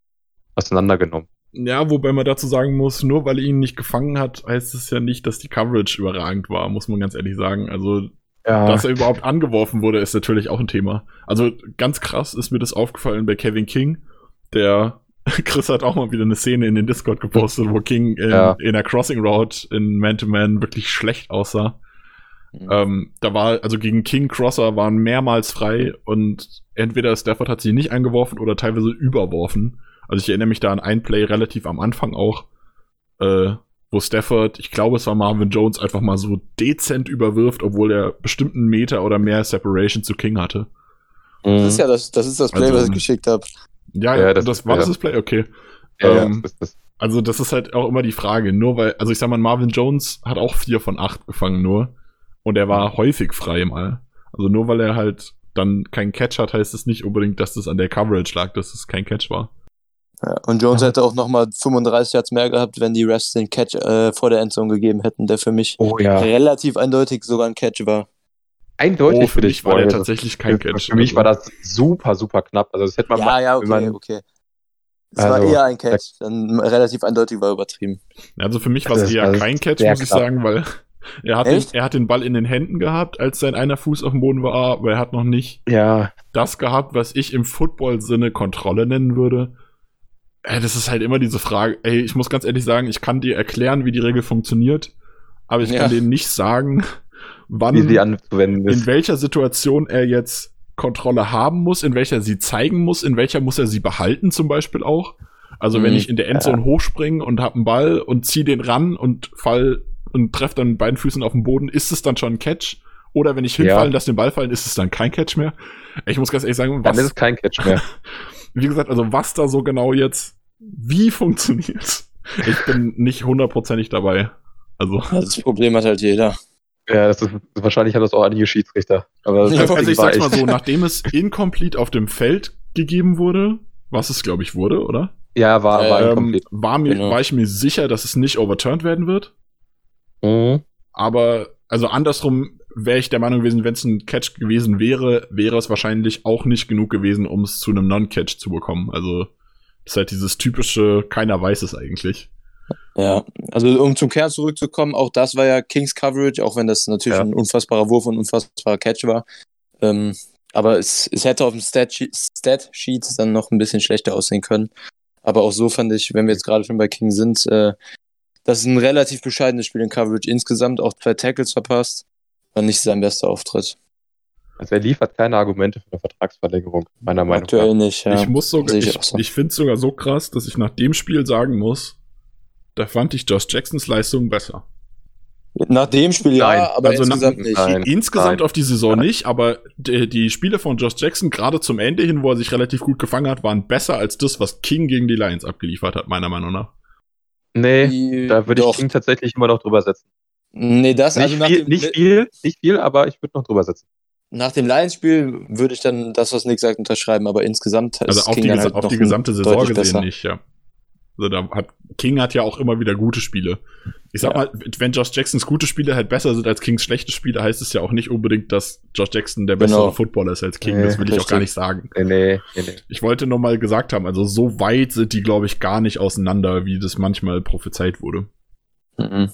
S3: auseinandergenommen.
S1: Ja, wobei man dazu sagen muss, nur weil er ihn nicht gefangen hat, heißt es ja nicht, dass die Coverage überragend war, muss man ganz ehrlich sagen. Also, ja. dass er überhaupt angeworfen wurde, ist natürlich auch ein Thema. Also, ganz krass ist mir das aufgefallen bei Kevin King, der Chris hat auch mal wieder eine Szene in den Discord gepostet, wo King in, ja. in der Crossing Route in Man-to-Man -Man wirklich schlecht aussah. Mhm. Ähm, da war, also gegen King Crosser waren mehrmals frei und entweder Stafford hat sie nicht eingeworfen oder teilweise überworfen. Also ich erinnere mich da an ein Play relativ am Anfang auch, äh, wo Stafford, ich glaube es war Marvin Jones, einfach mal so dezent überwirft, obwohl er bestimmten Meter oder mehr Separation zu King hatte.
S2: Das ist ja das, das ist das Play, also, was ich geschickt habe.
S1: Ja, ja, das, das war ja. das Play, okay. Ja, ähm, das, das. Also das ist halt auch immer die Frage, nur weil, also ich sag mal, Marvin Jones hat auch vier von acht gefangen nur und er war häufig frei mal. Also nur weil er halt dann keinen Catch hat, heißt es nicht unbedingt, dass das an der Coverage lag, dass es kein Catch war.
S2: Ja, und Jones ja. hätte auch nochmal 35 Yards mehr gehabt, wenn die Refs den Catch äh, vor der Endzone gegeben hätten, der für mich oh, ja. relativ eindeutig sogar ein Catch war.
S3: Eindeutig oh, für, dich
S1: war der tatsächlich kein Catch.
S3: Für mich war das super, super knapp. Also das hätte man
S2: ja,
S3: mal,
S2: ja, okay, man, okay. Es also, war eher ein Catch, dann relativ eindeutig war übertrieben.
S1: Also für mich war es also eher kein Catch, muss ich sagen, weil er hat, den, er hat den Ball in den Händen gehabt, als sein einer Fuß auf dem Boden war, aber er hat noch nicht
S3: ja.
S1: das gehabt, was ich im Football-Sinne Kontrolle nennen würde. Ey, das ist halt immer diese Frage. Ey, ich muss ganz ehrlich sagen, ich kann dir erklären, wie die Regel funktioniert, aber ich ja. kann dir nicht sagen, wann,
S3: wie sie anzuwenden
S1: ist. in welcher Situation er jetzt Kontrolle haben muss, in welcher sie zeigen muss, in welcher muss er sie behalten zum Beispiel auch. Also wenn mhm. ich in der Endzone ja. hochspringe und hab einen Ball und zieh den ran und fall und treffe dann mit beiden Füßen auf den Boden, ist es dann schon ein Catch? Oder wenn ich hinfallen, ja. lasse den Ball fallen, ist es dann kein Catch mehr? Ich muss ganz ehrlich sagen,
S3: was, dann ist es kein Catch mehr.
S1: wie gesagt, also was da so genau jetzt wie funktioniert, ich bin nicht hundertprozentig dabei. Also
S2: das Problem hat halt jeder.
S3: Ja, das ist, wahrscheinlich hat das auch einige Schiedsrichter.
S1: Aber also, also ich sag's mal so, nachdem es incomplete auf dem Feld gegeben wurde, was es glaube ich wurde, oder?
S3: Ja, war, war,
S1: ähm, war, mir, genau. war ich mir sicher, dass es nicht overturned werden wird.
S3: Mhm.
S1: Aber, also andersrum wäre ich der Meinung gewesen, wenn es ein Catch gewesen wäre, wäre es wahrscheinlich auch nicht genug gewesen, um es zu einem Non-Catch zu bekommen. Also, das ist halt dieses typische, keiner weiß es eigentlich.
S2: Ja, also um zum Kern zurückzukommen, auch das war ja Kings Coverage, auch wenn das natürlich ja. ein unfassbarer Wurf und ein unfassbarer Catch war. Ähm, aber es, es hätte auf dem Stat-Sheet Stat dann noch ein bisschen schlechter aussehen können. Aber auch so fand ich, wenn wir jetzt gerade schon bei King sind, äh, das ist ein relativ bescheidenes Spiel in Coverage. Insgesamt auch zwei Tackles verpasst. War nicht sein bester Auftritt.
S3: Also er liefert keine Argumente für eine Vertragsverlängerung, meiner Meinung
S2: nach. Aktuell nicht, ja.
S1: Ich muss sogar, ich, ich, so. ich finde es sogar so krass, dass ich nach dem Spiel sagen muss, da fand ich Josh Jacksons Leistung besser.
S2: Nach dem Spiel ja, nein, aber also insgesamt nach, nicht.
S1: Nein, insgesamt nein. auf die Saison nein. nicht, aber die, die, Spiele von Josh Jackson, gerade zum Ende hin, wo er sich relativ gut gefangen hat, waren besser als das, was King gegen die Lions abgeliefert hat, meiner Meinung nach.
S3: Nee, die, da würde ich King tatsächlich immer noch drüber setzen.
S2: Nee, das
S3: nicht also viel, dem, nicht viel, nicht viel, aber ich würde noch drüber setzen.
S2: Nach dem Lions-Spiel würde ich dann das, was Nick sagt, unterschreiben, aber insgesamt
S1: also auf, King die, halt auf die gesamte Saison gesehen besser. nicht, ja. Also da hat King hat ja auch immer wieder gute Spiele. Ich sag ja. mal, wenn Josh Jacksons gute Spiele halt besser sind als Kings schlechte Spiele, heißt es ja auch nicht unbedingt, dass Josh Jackson der bessere genau. Footballer ist als King. Nee, das will ich auch gar nicht sagen.
S3: Nee, nee, nee.
S1: Ich wollte nur mal gesagt haben, also so weit sind die, glaube ich, gar nicht auseinander, wie das manchmal prophezeit wurde.
S2: Mhm.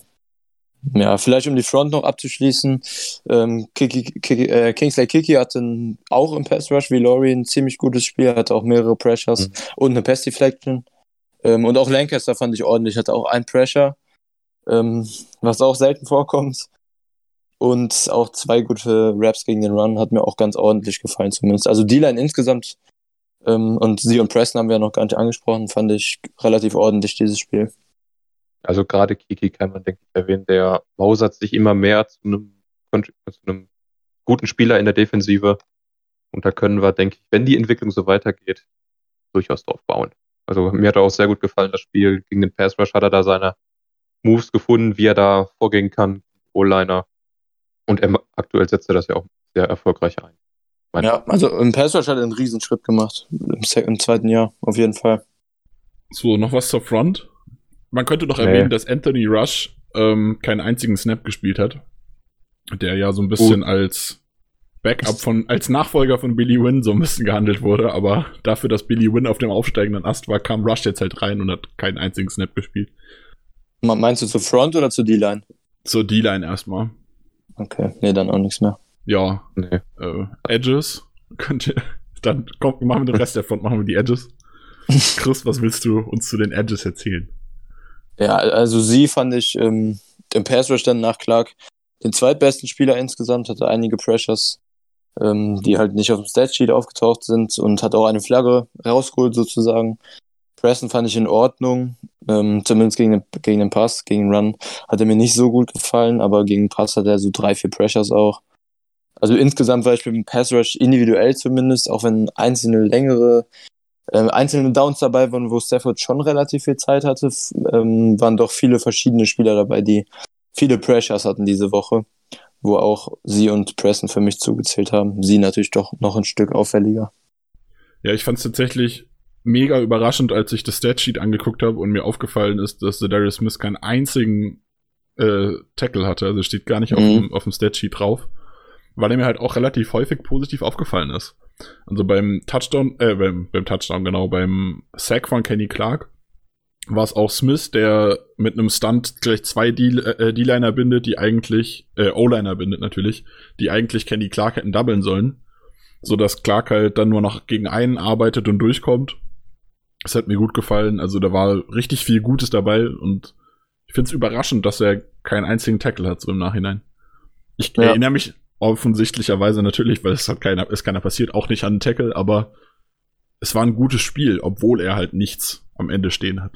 S2: Ja, vielleicht um die Front noch abzuschließen. Ähm, Kiki, Kiki, äh, Kingsley Kiki hatte auch im Pass Rush wie Laurie ein ziemlich gutes Spiel, hatte auch mehrere Pressures mhm. und eine Pass Deflection. Ähm, und auch Lancaster fand ich ordentlich, hatte auch ein Pressure, ähm, was auch selten vorkommt. Und auch zwei gute Raps gegen den Run hat mir auch ganz ordentlich gefallen zumindest. Also D-Line insgesamt ähm, und sie und Preston haben wir ja noch gar nicht angesprochen, fand ich relativ ordentlich dieses Spiel.
S3: Also gerade Kiki kann man, denke ich, erwähnen, der mausert sich immer mehr zu einem, zu einem guten Spieler in der Defensive. Und da können wir, denke ich, wenn die Entwicklung so weitergeht, durchaus drauf bauen. Also mir hat auch sehr gut gefallen, das Spiel. Gegen den Pass Rush hat er da seine Moves gefunden, wie er da vorgehen kann, O-Liner. Und er, aktuell setzt er das ja auch sehr erfolgreich ein.
S2: Meine ja, also im Pass Rush hat er einen Riesenschritt gemacht. Im, im, zweiten Jahr, auf jeden Fall.
S1: So, noch was zur Front. Man könnte doch nee. erwähnen, dass Anthony Rush ähm, keinen einzigen Snap gespielt hat. Der ja so ein bisschen uh. als Backup von, als Nachfolger von Billy Wynn so ein bisschen gehandelt wurde, aber dafür, dass Billy Wynn auf dem aufsteigenden Ast war, kam Rush jetzt halt rein und hat keinen einzigen Snap gespielt.
S2: Meinst du zur Front oder zur D-Line?
S1: Zur D-Line erstmal.
S2: Okay, nee, dann auch nichts mehr.
S1: Ja, nee. äh, Edges. Könnt ihr, dann kommt, machen wir den Rest der Front, machen wir die Edges. Chris, was willst du uns zu den Edges erzählen?
S2: Ja, also sie fand ich ähm, im Pass Rush dann nach Clark den zweitbesten Spieler insgesamt, hatte einige Pressures, ähm, die halt nicht auf dem Statsheet aufgetaucht sind und hat auch eine Flagge rausgeholt sozusagen. Preston fand ich in Ordnung, ähm, zumindest gegen den, gegen den Pass, gegen den Run hat er mir nicht so gut gefallen, aber gegen den Pass hat er so drei, vier Pressures auch. Also insgesamt war ich mit dem Pass Rush individuell zumindest, auch wenn einzelne längere, äh, einzelne Downs dabei waren, wo Stafford schon relativ viel Zeit hatte, ähm, waren doch viele verschiedene Spieler dabei, die viele Pressures hatten diese Woche, wo auch sie und Preston für mich zugezählt haben. Sie natürlich doch noch ein Stück auffälliger.
S1: Ja, ich fand es tatsächlich mega überraschend, als ich das Statsheet angeguckt habe und mir aufgefallen ist, dass der Darius Smith keinen einzigen äh, Tackle hatte. Also steht gar nicht mhm. auf, dem, auf dem Statsheet drauf. Weil er mir halt auch relativ häufig positiv aufgefallen ist. Also beim Touchdown, äh, beim, beim Touchdown, genau, beim Sack von Kenny Clark war es auch Smith, der mit einem Stunt gleich zwei äh, D-Liner bindet, die eigentlich, äh, O-Liner bindet natürlich, die eigentlich Kenny Clark hätten doublen sollen. So dass Clark halt dann nur noch gegen einen arbeitet und durchkommt. Das hat mir gut gefallen. Also da war richtig viel Gutes dabei und ich finde es überraschend, dass er keinen einzigen Tackle hat, so im Nachhinein. Ich ja. erinnere mich offensichtlicherweise natürlich, weil es hat keiner, ist keiner passiert, auch nicht an den Tackle, aber es war ein gutes Spiel, obwohl er halt nichts am Ende stehen hat.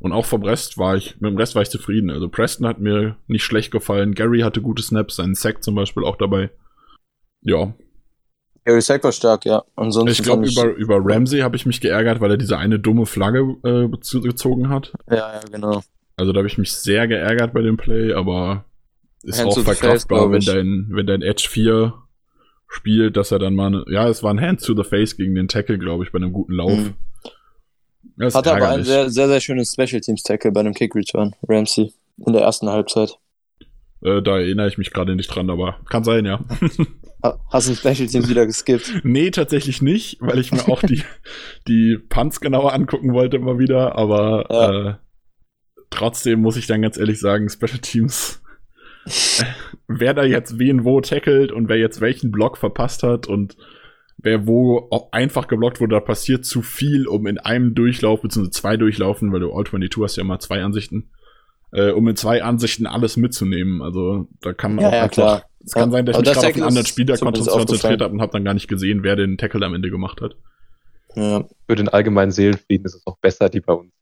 S1: Und auch vom Rest war ich, mit dem Rest war ich zufrieden. Also Preston hat mir nicht schlecht gefallen. Gary hatte gute Snaps, sein Sack zum Beispiel auch dabei. Ja.
S2: Gary Sack war stark, ja.
S1: Ansonsten ich glaube, über, über Ramsey habe ich mich geärgert, weil er diese eine dumme Flagge äh, gezogen hat.
S2: Ja, ja, genau.
S1: Also da habe ich mich sehr geärgert bei dem Play, aber ist Hands auch verkraftbar, wenn dein, wenn dein Edge 4 spielt, dass er dann mal, eine, ja, es war ein Hand to the Face gegen den Tackle, glaube ich, bei einem guten Lauf. Mhm.
S2: Hat aber ein sehr, sehr, sehr schönes Special Teams Tackle bei einem Kick Return, Ramsey, in der ersten Halbzeit.
S1: Äh, da erinnere ich mich gerade nicht dran, aber kann sein, ja.
S2: Hast du Special Teams wieder geskippt?
S1: Nee, tatsächlich nicht, weil ich mir auch die, die Punts genauer angucken wollte immer wieder, aber ja. äh, trotzdem muss ich dann ganz ehrlich sagen, Special Teams, wer da jetzt wen wo tackelt und wer jetzt welchen Block verpasst hat und wer wo auch einfach geblockt wurde, da passiert zu viel, um in einem Durchlauf, beziehungsweise zwei Durchlaufen, weil du All-22 hast ja immer zwei Ansichten, äh, um in zwei Ansichten alles mitzunehmen. Also da kann man
S2: ja, auch ja, einfach, klar.
S1: es kann sein, dass ich mich gerade auf einen anderen Spieler konzentriert habe und habe dann gar nicht gesehen, wer den Tackle am Ende gemacht hat.
S3: Ja. Für den allgemeinen Seelenfrieden ist es auch besser, die bei uns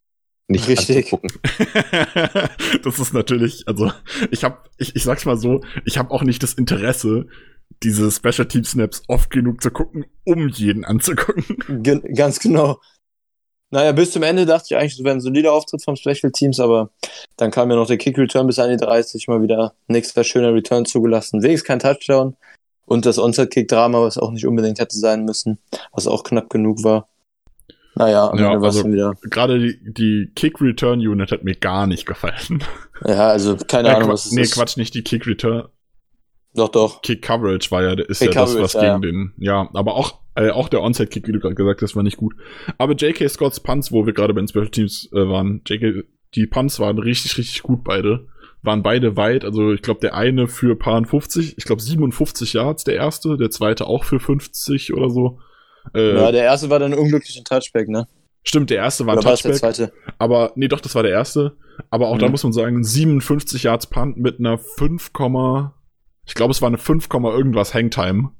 S3: nicht
S2: Richtig.
S1: das ist natürlich, also ich habe, ich, ich sag's mal so, ich habe auch nicht das Interesse, diese Special Team Snaps oft genug zu gucken, um jeden anzugucken.
S2: Ge ganz genau. Naja, bis zum Ende dachte ich eigentlich, es wäre ein solider Auftritt vom Special Teams, aber dann kam ja noch der Kick Return bis an die 30, mal wieder nächster schöner Return zugelassen. Wenigstens kein Touchdown. Und das Onside-Kick-Drama, was auch nicht unbedingt hätte sein müssen, was auch knapp genug war. Naja,
S1: am ja, Ende also wieder. Gerade die, die Kick-Return-Unit hat mir gar nicht gefallen.
S2: Ja, also keine Ahnung, was
S1: es nee, ist. Nee, Quatsch, nicht die Kick-Return.
S2: Doch, doch.
S1: Kick Coverage war ja, ist Kick ja das, was ja, gegen den, ja, aber auch, äh, auch der Onside Kick, wie du gerade gesagt hast, war nicht gut. Aber J.K. Scotts Punts, wo wir gerade bei den Special Teams äh, waren, J.K., die Punts waren richtig, richtig gut beide. Waren beide weit, also ich glaube der eine für Paar 50, ich glaube 57 Yards der erste, der zweite auch für 50 oder so.
S2: Äh, ja, der erste war dann unglücklich ein Touchback, ne?
S1: Stimmt, der erste war ein
S2: Oder Touchback. Der zweite?
S1: Aber, nee, doch, das war der erste. Aber auch mhm. da muss man sagen, 57 Yards Punt mit einer 5, ich glaube, es war eine 5, irgendwas Hangtime.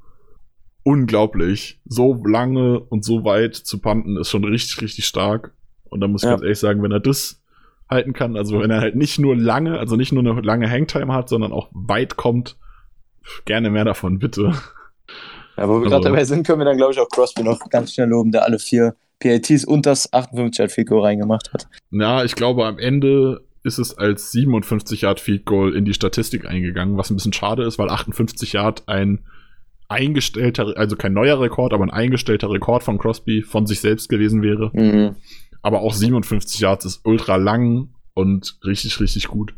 S1: Unglaublich. So lange und so weit zu punten ist schon richtig, richtig stark. Und da muss ich ja. ganz ehrlich sagen, wenn er das halten kann, also wenn er halt nicht nur lange, also nicht nur eine lange Hangtime hat, sondern auch weit kommt, gerne mehr davon, bitte.
S2: Ja, wo wir also, gerade dabei sind, können wir dann, glaube ich, auch Crosby noch ganz schnell loben, der alle vier PATs und das 58 Yard Fico reingemacht hat.
S1: Na, ich glaube, am Ende ist es als 57 Yard Field Goal in die Statistik eingegangen, was ein bisschen schade ist, weil 58 Yard ein eingestellter, also kein neuer Rekord, aber ein eingestellter Rekord von Crosby von sich selbst gewesen wäre. Mhm. Aber auch 57 Yards ist ultra lang und richtig, richtig gut.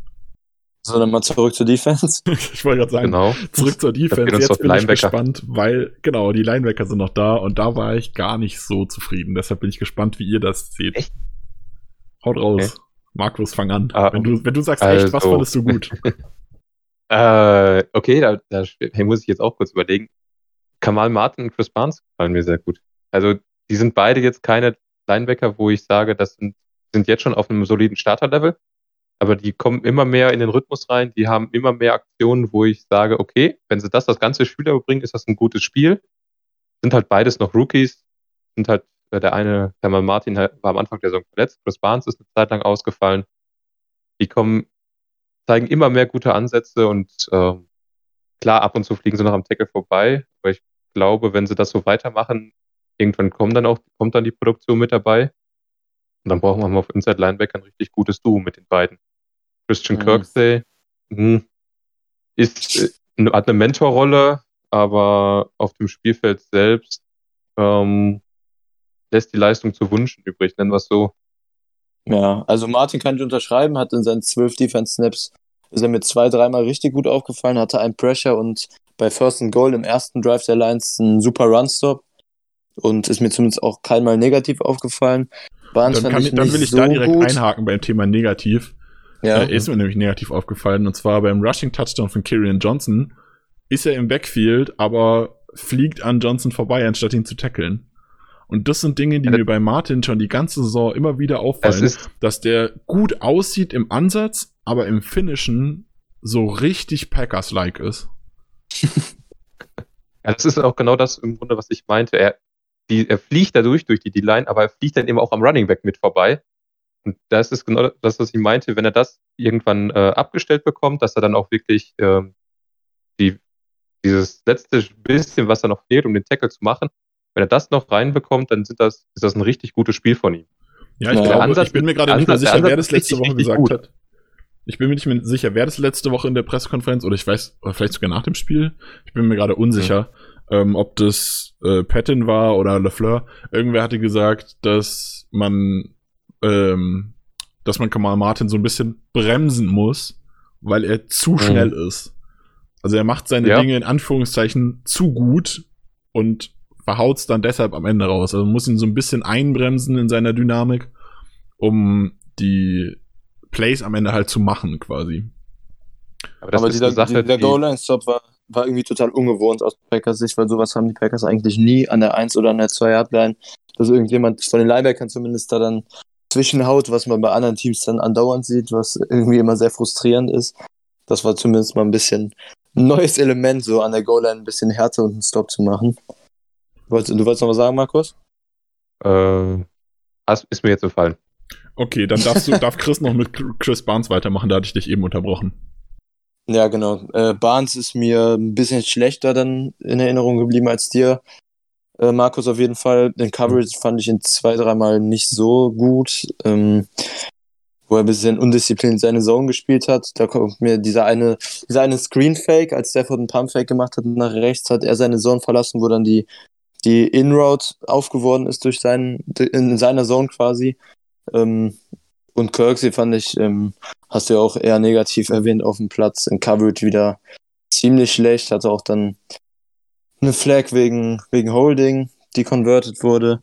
S2: So, dann mal zurück zur Defense.
S1: ich wollte gerade sagen,
S3: Genau.
S1: zurück zur Defense. Jetzt bin ich
S3: Linebacker.
S1: gespannt, weil, genau, die Linebacker sind noch da und da war ich gar nicht so zufrieden. Deshalb bin ich gespannt, wie ihr das seht.
S3: Echt?
S1: Haut raus.
S3: Okay.
S1: Markus, fang an.
S3: Ah,
S1: wenn, du, wenn du sagst echt, was
S3: also-
S1: fandest du gut?
S3: Äh, okay, da, da hey, muss ich jetzt auch kurz überlegen. Kamal Martin und Chris Barnes gefallen mir sehr gut. Also, die sind beide jetzt keine Linebacker, wo ich sage, das sind, sind jetzt schon auf einem soliden Starterlevel. Aber die kommen immer mehr in den Rhythmus rein. Die haben immer mehr Aktionen, wo ich sage, okay, wenn sie das das ganze Spiel überbringen, ist das ein gutes Spiel. Sind halt beides noch Rookies. Sind halt, äh, der eine, Kamal Martin, war am Anfang der Saison verletzt. Chris Barnes ist eine Zeit lang ausgefallen. Die kommen zeigen immer mehr gute Ansätze und ähm, klar, ab und zu fliegen sie noch am Tackle vorbei, aber ich glaube, wenn sie das so weitermachen, irgendwann kommt dann auch kommt dann die Produktion mit dabei und dann brauchen wir mal auf Inside Linebacker ein richtig gutes Duo mit den beiden. Christian
S2: Mhm.
S3: Kirksey hm, ist äh, hat eine Mentorrolle, aber auf dem Spielfeld selbst ähm, lässt die Leistung zu wünschen übrig, nennen wir es so.
S2: Ja, also Martin kann ich unterschreiben, hat in seinen zwölf Defense-Snaps ist er mir zwei, dreimal richtig gut aufgefallen, hatte einen Pressure und bei First and Goal im ersten Drive der Lions einen super Run-Stop und ist mir zumindest auch keinmal negativ aufgefallen. Barnes
S1: Dann, kann,
S2: ich
S1: dann will ich
S2: so
S1: da direkt
S2: gut.
S1: einhaken beim Thema negativ.
S2: Ja,
S1: Äh, ist mir nämlich negativ aufgefallen. Und zwar beim Rushing Touchdown von Kyrian Johnson ist er im Backfield, aber fliegt an Johnson vorbei, anstatt ihn zu tackeln. Und das sind Dinge, die
S3: Ja,
S1: mir bei Martin schon die ganze Saison immer wieder auffallen,
S3: ist
S1: dass der gut aussieht im Ansatz, aber im Finishen so richtig Packers-like ist.
S3: Ja, das ist auch genau das im Grunde, was ich meinte. Er, die, er fliegt dadurch, durch die D-Line, aber er fliegt dann eben auch am Running Back mit vorbei. Und das ist genau das, was ich meinte, wenn er das irgendwann äh, abgestellt bekommt, dass er dann auch wirklich ähm, die, dieses letzte bisschen, was da noch fehlt, um den Tackle zu machen, wenn er das noch reinbekommt, dann sind das, ist das ein richtig gutes Spiel von ihm.
S1: Ja, ich, glaube,
S3: Ansatz-
S1: ich bin mir gerade nicht mehr sicher, wer das letzte
S3: richtig,
S1: Woche gesagt
S3: gut.
S1: hat. Ich bin mir nicht mehr sicher, wer das letzte Woche in der Pressekonferenz oder ich weiß, oder vielleicht sogar nach dem Spiel. Ich bin mir gerade unsicher, ähm, ob das äh, Patton war oder LeFleur. Irgendwer hatte gesagt, dass man, ähm, dass man Kamal Martin so ein bisschen bremsen muss, weil er zu schnell ist. Also er macht seine
S3: Ja.
S1: Dinge in Anführungszeichen zu gut und verhaut's dann deshalb am Ende raus. Also man muss ihn so ein bisschen einbremsen in seiner Dynamik, um die Plays am Ende halt zu machen, quasi.
S3: Aber das
S2: aber
S3: ist
S2: dieser,
S3: eine Sache,
S2: dieser
S3: die,
S2: Goal-Line-Stop war, war irgendwie total ungewohnt aus Packers Sicht, weil sowas haben die Packers eigentlich nie an der 1 oder an der 2-Yard-Line, dass irgendjemand von den Linebackern zumindest da dann zwischenhaut, was man bei anderen Teams dann andauernd sieht, was irgendwie immer sehr frustrierend ist. Das war zumindest mal ein bisschen ein neues Element, so an der Goal-Line ein bisschen härter und einen Stop zu machen. Du wolltest, du wolltest noch was sagen, Markus?
S3: äh, das ist mir jetzt gefallen.
S1: Okay, dann darfst du, darf Chris noch mit Chris Barnes weitermachen, da hatte ich dich eben unterbrochen.
S2: Ja, genau. Äh, Barnes ist mir ein bisschen schlechter dann in Erinnerung geblieben als dir. Äh, Markus auf jeden Fall. Den Coverage fand ich in zwei, dreimal nicht so gut. Ähm, wo er ein bisschen undiszipliniert seine Zone gespielt hat. Da kommt mir dieser eine, dieser eine Screen-Fake, als Stafford einen Pump-Fake gemacht hat nach rechts, hat er seine Zone verlassen, wo dann die, die In-Route aufgeworden ist durch seinen, in seiner Zone quasi. Ähm, und Kirksey fand ich, ähm, hast du ja auch eher negativ erwähnt auf dem Platz. In Coverage wieder ziemlich schlecht. Hatte auch dann eine Flag wegen, wegen Holding, die converted wurde.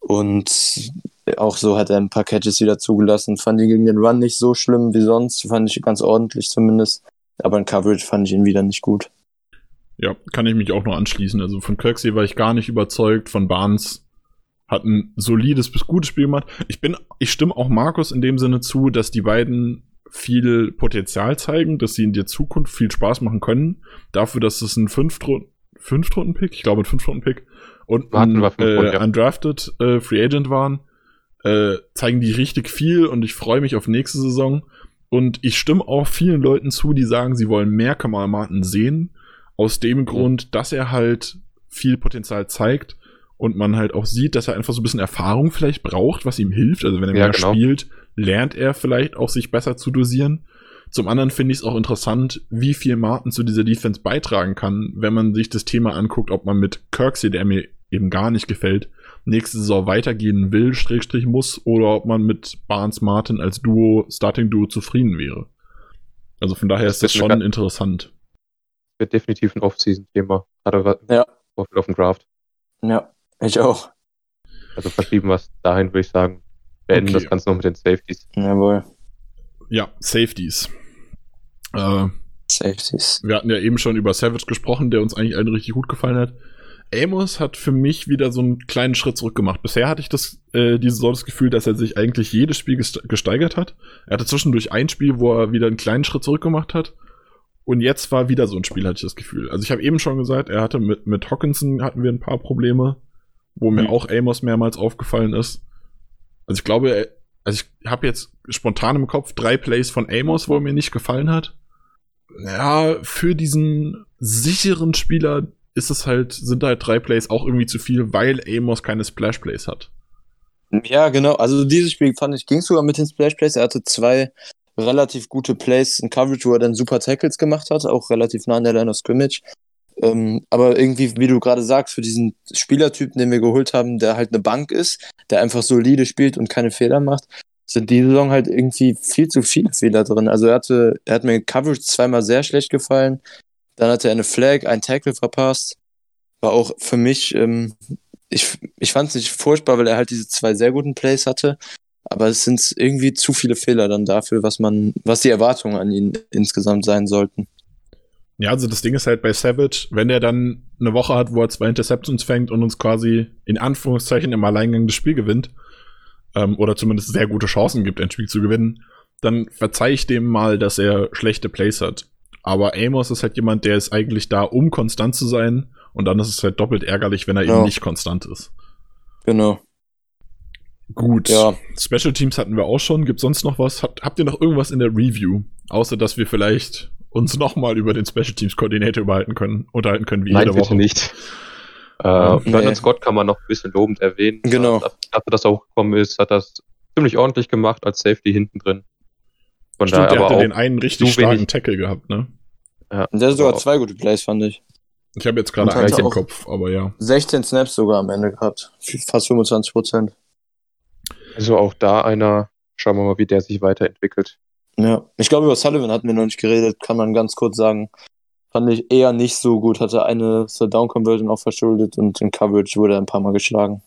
S2: Und auch so hat er ein paar Catches wieder zugelassen. Fand ihn gegen den Run nicht so schlimm wie sonst. Fand ich ganz ordentlich zumindest. Aber in Coverage fand ich ihn wieder nicht gut.
S1: Ja, kann ich mich auch noch anschließen. Also von Kirksey war ich gar nicht überzeugt. Von Barnes hat ein solides bis gutes Spiel gemacht. Ich bin, ich stimme auch Markus in dem Sinne zu, dass die beiden viel Potenzial zeigen, dass sie in der Zukunft viel Spaß machen können. Dafür, dass es ein Fünftrunden, Fünftrunden-Pick, ich glaube ein Fünftrunden-Pick und ein äh,
S3: ja.
S1: undrafted äh, Free Agent waren, äh, zeigen die richtig viel und ich freue mich auf nächste Saison. Und ich stimme auch vielen Leuten zu, die sagen, sie wollen mehr Kamal Martin sehen. Aus dem Grund, dass er halt viel Potenzial zeigt und man halt auch sieht, dass er einfach so ein bisschen Erfahrung vielleicht braucht, was ihm hilft. Also wenn er
S3: Ja,
S1: mehr
S3: genau.
S1: spielt, lernt er vielleicht auch sich besser zu dosieren. Zum anderen finde ich es auch interessant, wie viel Martin zu dieser Defense beitragen kann, wenn man sich das Thema anguckt, ob man mit Kirksey, der mir eben gar nicht gefällt, nächste Saison weitergehen will, Schrägstrich muss, oder ob man mit Barnes Martin als Duo, Starting Duo zufrieden wäre. Also von daher
S3: Das
S1: ist das schon interessant.
S3: Wird definitiv ein Off-Season-Thema. Gerade
S2: Ja.
S3: auf, auf dem Draft.
S2: Ja, ich auch.
S3: Also verschieben wir es dahin, würde ich sagen. Beenden
S1: Okay.
S3: das Ganze noch mit den Safeties.
S2: Jawohl.
S1: Ja, Safeties. Äh,
S2: Safeties.
S1: wir hatten ja eben schon über Savage gesprochen, der uns eigentlich allen richtig gut gefallen hat. Amos hat für mich wieder so einen kleinen Schritt zurück gemacht. Bisher hatte ich das, äh, diese Saison das Gefühl, dass er sich eigentlich jedes Spiel gest- gesteigert hat. Er hatte zwischendurch ein Spiel, wo er wieder einen kleinen Schritt zurück gemacht hat. Und jetzt war wieder so ein Spiel, hatte ich das Gefühl. Also ich habe eben schon gesagt, er hatte mit, mit Hawkinson hatten wir ein paar Probleme, wo mir
S2: Mhm.
S1: auch Amos mehrmals aufgefallen ist. Also ich glaube, also ich habe jetzt spontan im Kopf drei Plays von Amos, wo er mir nicht gefallen hat. Ja, für diesen sicheren Spieler ist es halt, sind halt drei Plays auch irgendwie zu viel, weil Amos keine Splash Plays hat.
S2: Ja, genau. Also dieses Spiel fand ich, ging sogar mit den Splash Plays. Er hatte zwei relativ gute Plays in Coverage, wo er dann super Tackles gemacht hat, auch relativ nah an der Line of Scrimmage. Ähm, aber irgendwie, wie du gerade sagst, für diesen Spielertypen, den wir geholt haben, der halt eine Bank ist, der einfach solide spielt und keine Fehler macht, sind die Saison halt irgendwie viel zu viele Fehler drin. Also er hatte, er hat mir Coverage zweimal sehr schlecht gefallen. Dann hatte er eine Flag, einen Tackle verpasst. War auch für mich, ähm, ich, ich fand es nicht furchtbar, weil er halt diese zwei sehr guten Plays hatte. Aber es sind irgendwie zu viele Fehler dann dafür, was man, was die Erwartungen an ihn insgesamt sein sollten.
S1: Ja, also das Ding ist halt bei Savage, wenn er dann eine Woche hat, wo er zwei Interceptions fängt und uns quasi in Anführungszeichen im Alleingang das Spiel gewinnt, ähm, oder zumindest sehr gute Chancen gibt, ein Spiel zu gewinnen, dann verzeih ich dem mal, dass er schlechte Plays hat. Aber Amos ist halt jemand, der ist eigentlich da, um konstant zu sein. Und dann ist es halt doppelt ärgerlich, wenn er
S2: Ja.
S1: eben nicht konstant ist.
S2: Genau.
S1: Gut.
S2: Ja.
S1: Special Teams hatten wir auch schon. Gibt sonst noch was? Habt, habt ihr noch irgendwas in der Review? Außer, dass wir vielleicht uns nochmal über den Special Teams Koordinator überhalten können, unterhalten können, wie
S3: Nein,
S1: jede
S3: bitte
S1: Woche.
S3: nicht. Äh,
S2: Nee.
S3: Vernon Scott kann man noch ein bisschen lobend erwähnen.
S2: Genau.
S3: Dafür, dass er hochgekommen ist, hat das ziemlich ordentlich gemacht als Safety hinten drin. Von
S1: Stimmt,
S3: daher
S1: der hatte
S3: auch
S1: den einen richtig starken
S3: wenig-
S1: Tackle gehabt, ne?
S3: ja,
S2: Und der hat sogar zwei gute Plays, fand ich.
S1: Ich habe jetzt gerade eins im Kopf, aber ja.
S2: 16 Snaps sogar am Ende gehabt. Fast 25 Prozent.
S3: Also auch da einer, schauen wir mal, wie der sich weiterentwickelt.
S2: Ja. Ich glaube, über Sullivan hatten wir noch nicht geredet, kann man ganz kurz sagen. Fand ich eher nicht so gut. Hatte eine Down-Conversion auch verschuldet und in Coverage wurde er ein paar Mal geschlagen.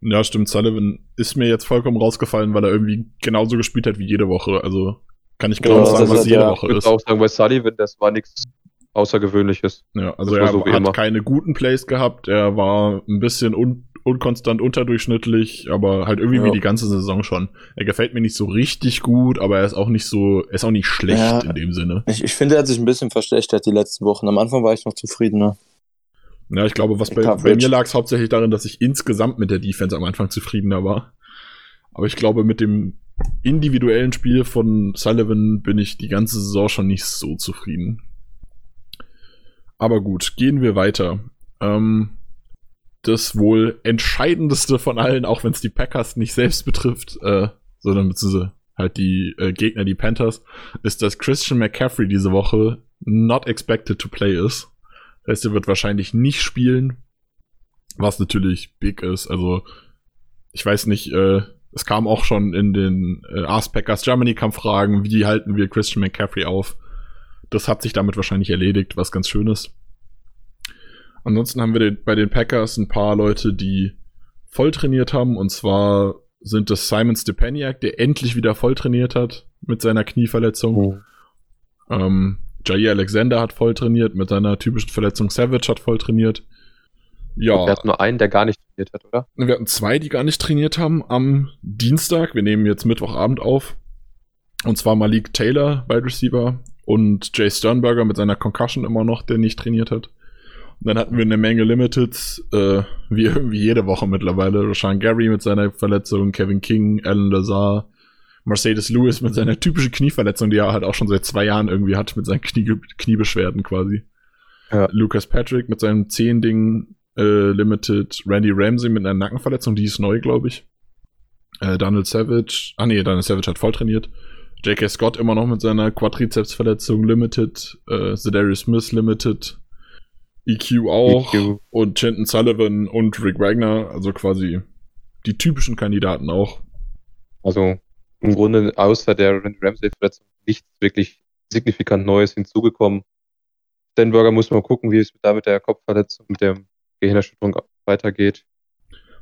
S1: Ja, stimmt. Sullivan ist mir jetzt vollkommen rausgefallen, weil er irgendwie genauso gespielt hat wie jede Woche. Also kann ich genau
S2: Ja,
S1: sagen, was jede
S2: ja-
S1: Woche
S3: Ich würde
S1: ist.
S3: auch sagen, bei Sullivan, das war nichts Außergewöhnliches.
S1: Ja, also er
S3: so
S1: hat
S3: immer.
S1: keine guten Plays gehabt. Er war ein bisschen un unkonstant unterdurchschnittlich, aber halt irgendwie
S2: Ja.
S1: wie die ganze Saison schon. Er gefällt mir nicht so richtig gut, aber er ist auch nicht so, er ist auch nicht schlecht
S2: Ja.
S1: in dem Sinne.
S2: Ich, ich finde, er hat sich ein bisschen verschlechtert die letzten Wochen. Am Anfang war ich noch zufriedener.
S1: Ja, ich glaube, was bei, bei mir lag es hauptsächlich darin, dass ich insgesamt mit der Defense am Anfang zufriedener war. Aber ich glaube, mit dem individuellen Spiel von Sullivan bin ich die ganze Saison schon nicht so zufrieden. Aber gut, gehen wir weiter. Ähm, das wohl entscheidendste von allen, auch wenn es die Packers nicht selbst betrifft, äh, sondern beziehungsweise halt die äh, Gegner, die Panthers, ist, dass Christian McCaffrey diese Woche not expected to play ist. Das heißt, er wird wahrscheinlich nicht spielen, was natürlich big ist. Also, ich weiß nicht, äh, es kam auch schon in den äh, Ask Packers Germany Kampffragen, wie halten wir Christian McCaffrey auf? Das hat sich damit wahrscheinlich erledigt, was ganz schön ist. Ansonsten haben wir den, bei den Packers ein paar Leute, die voll trainiert haben. Und zwar sind das Simon Stepaniak, der endlich wieder voll trainiert hat mit seiner Knieverletzung. Ähm, Jair Alexander hat voll trainiert mit seiner typischen Verletzung. Savage hat voll trainiert. Ja,
S3: Wir hatten nur einen, der gar nicht trainiert hat, oder?
S1: wir hatten zwei, die gar nicht trainiert haben am Dienstag. Wir nehmen jetzt Mittwochabend auf. Und zwar Malik Taylor, Wide Receiver, und Jay Sternberger mit seiner Concussion immer noch, der nicht trainiert hat. Dann hatten wir eine Menge Limiteds, äh, wie irgendwie jede Woche mittlerweile. Rashan Gary mit seiner Verletzung, Kevin King, Alan Lazar, Mercedes Lewis mit seiner typischen Knieverletzung, die er halt auch schon seit zwei Jahren irgendwie hat, mit seinen Knie Kniebeschwerden quasi.
S3: Ja.
S1: Lucas Patrick mit seinem Zehn-Ding äh, Limited, Randy Ramsey mit einer Nackenverletzung, die ist neu, glaube ich. Äh, Daniel Savage, ah nee, Daniel Savage hat voll trainiert. J.K. Scott immer noch mit seiner Quadrizepsverletzung Limited, äh, Zedarius Smith Limited, EQ auch
S3: EQ.
S1: und Chinton Sullivan und Rick Wagner, also quasi die typischen Kandidaten auch.
S3: Also im Grunde außer der Randy Ramsey-Verletzung nichts wirklich signifikant Neues hinzugekommen. Stenberger muss mal gucken, wie es da mit der Kopfverletzung, mit der Gehirnerschütterung weitergeht.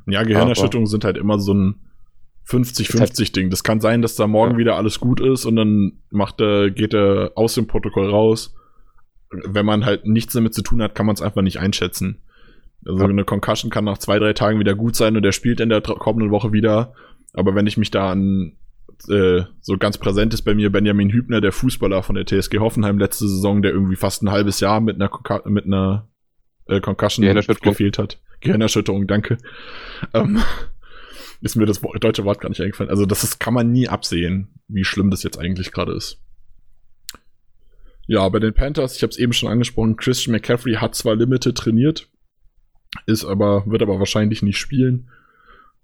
S1: Ja, Gehirnerschütterungen sind halt immer so ein 50-50-Ding. Das kann sein, dass da morgen ja. wieder alles gut ist und dann macht er, geht er aus dem Protokoll raus. Wenn man halt nichts damit zu tun hat, kann man es einfach nicht einschätzen. Also eine Concussion kann nach zwei, drei Tagen wieder gut sein und der spielt in der kommenden Woche wieder. Aber wenn ich mich da an äh, so ganz präsent ist bei mir Benjamin Hübner, der Fußballer von der TSG Hoffenheim letzte Saison, der irgendwie fast ein halbes Jahr mit einer, mit einer äh, Concussion gefehlt hat. Gehirnerschütterung, danke. Ähm, ist mir das deutsche Wort gar nicht eingefallen. Also das ist, kann man nie absehen, wie schlimm das jetzt eigentlich gerade ist. Ja, bei den Panthers, ich habe es eben schon angesprochen, Christian McCaffrey hat zwar Limited trainiert, ist aber, wird aber wahrscheinlich nicht spielen.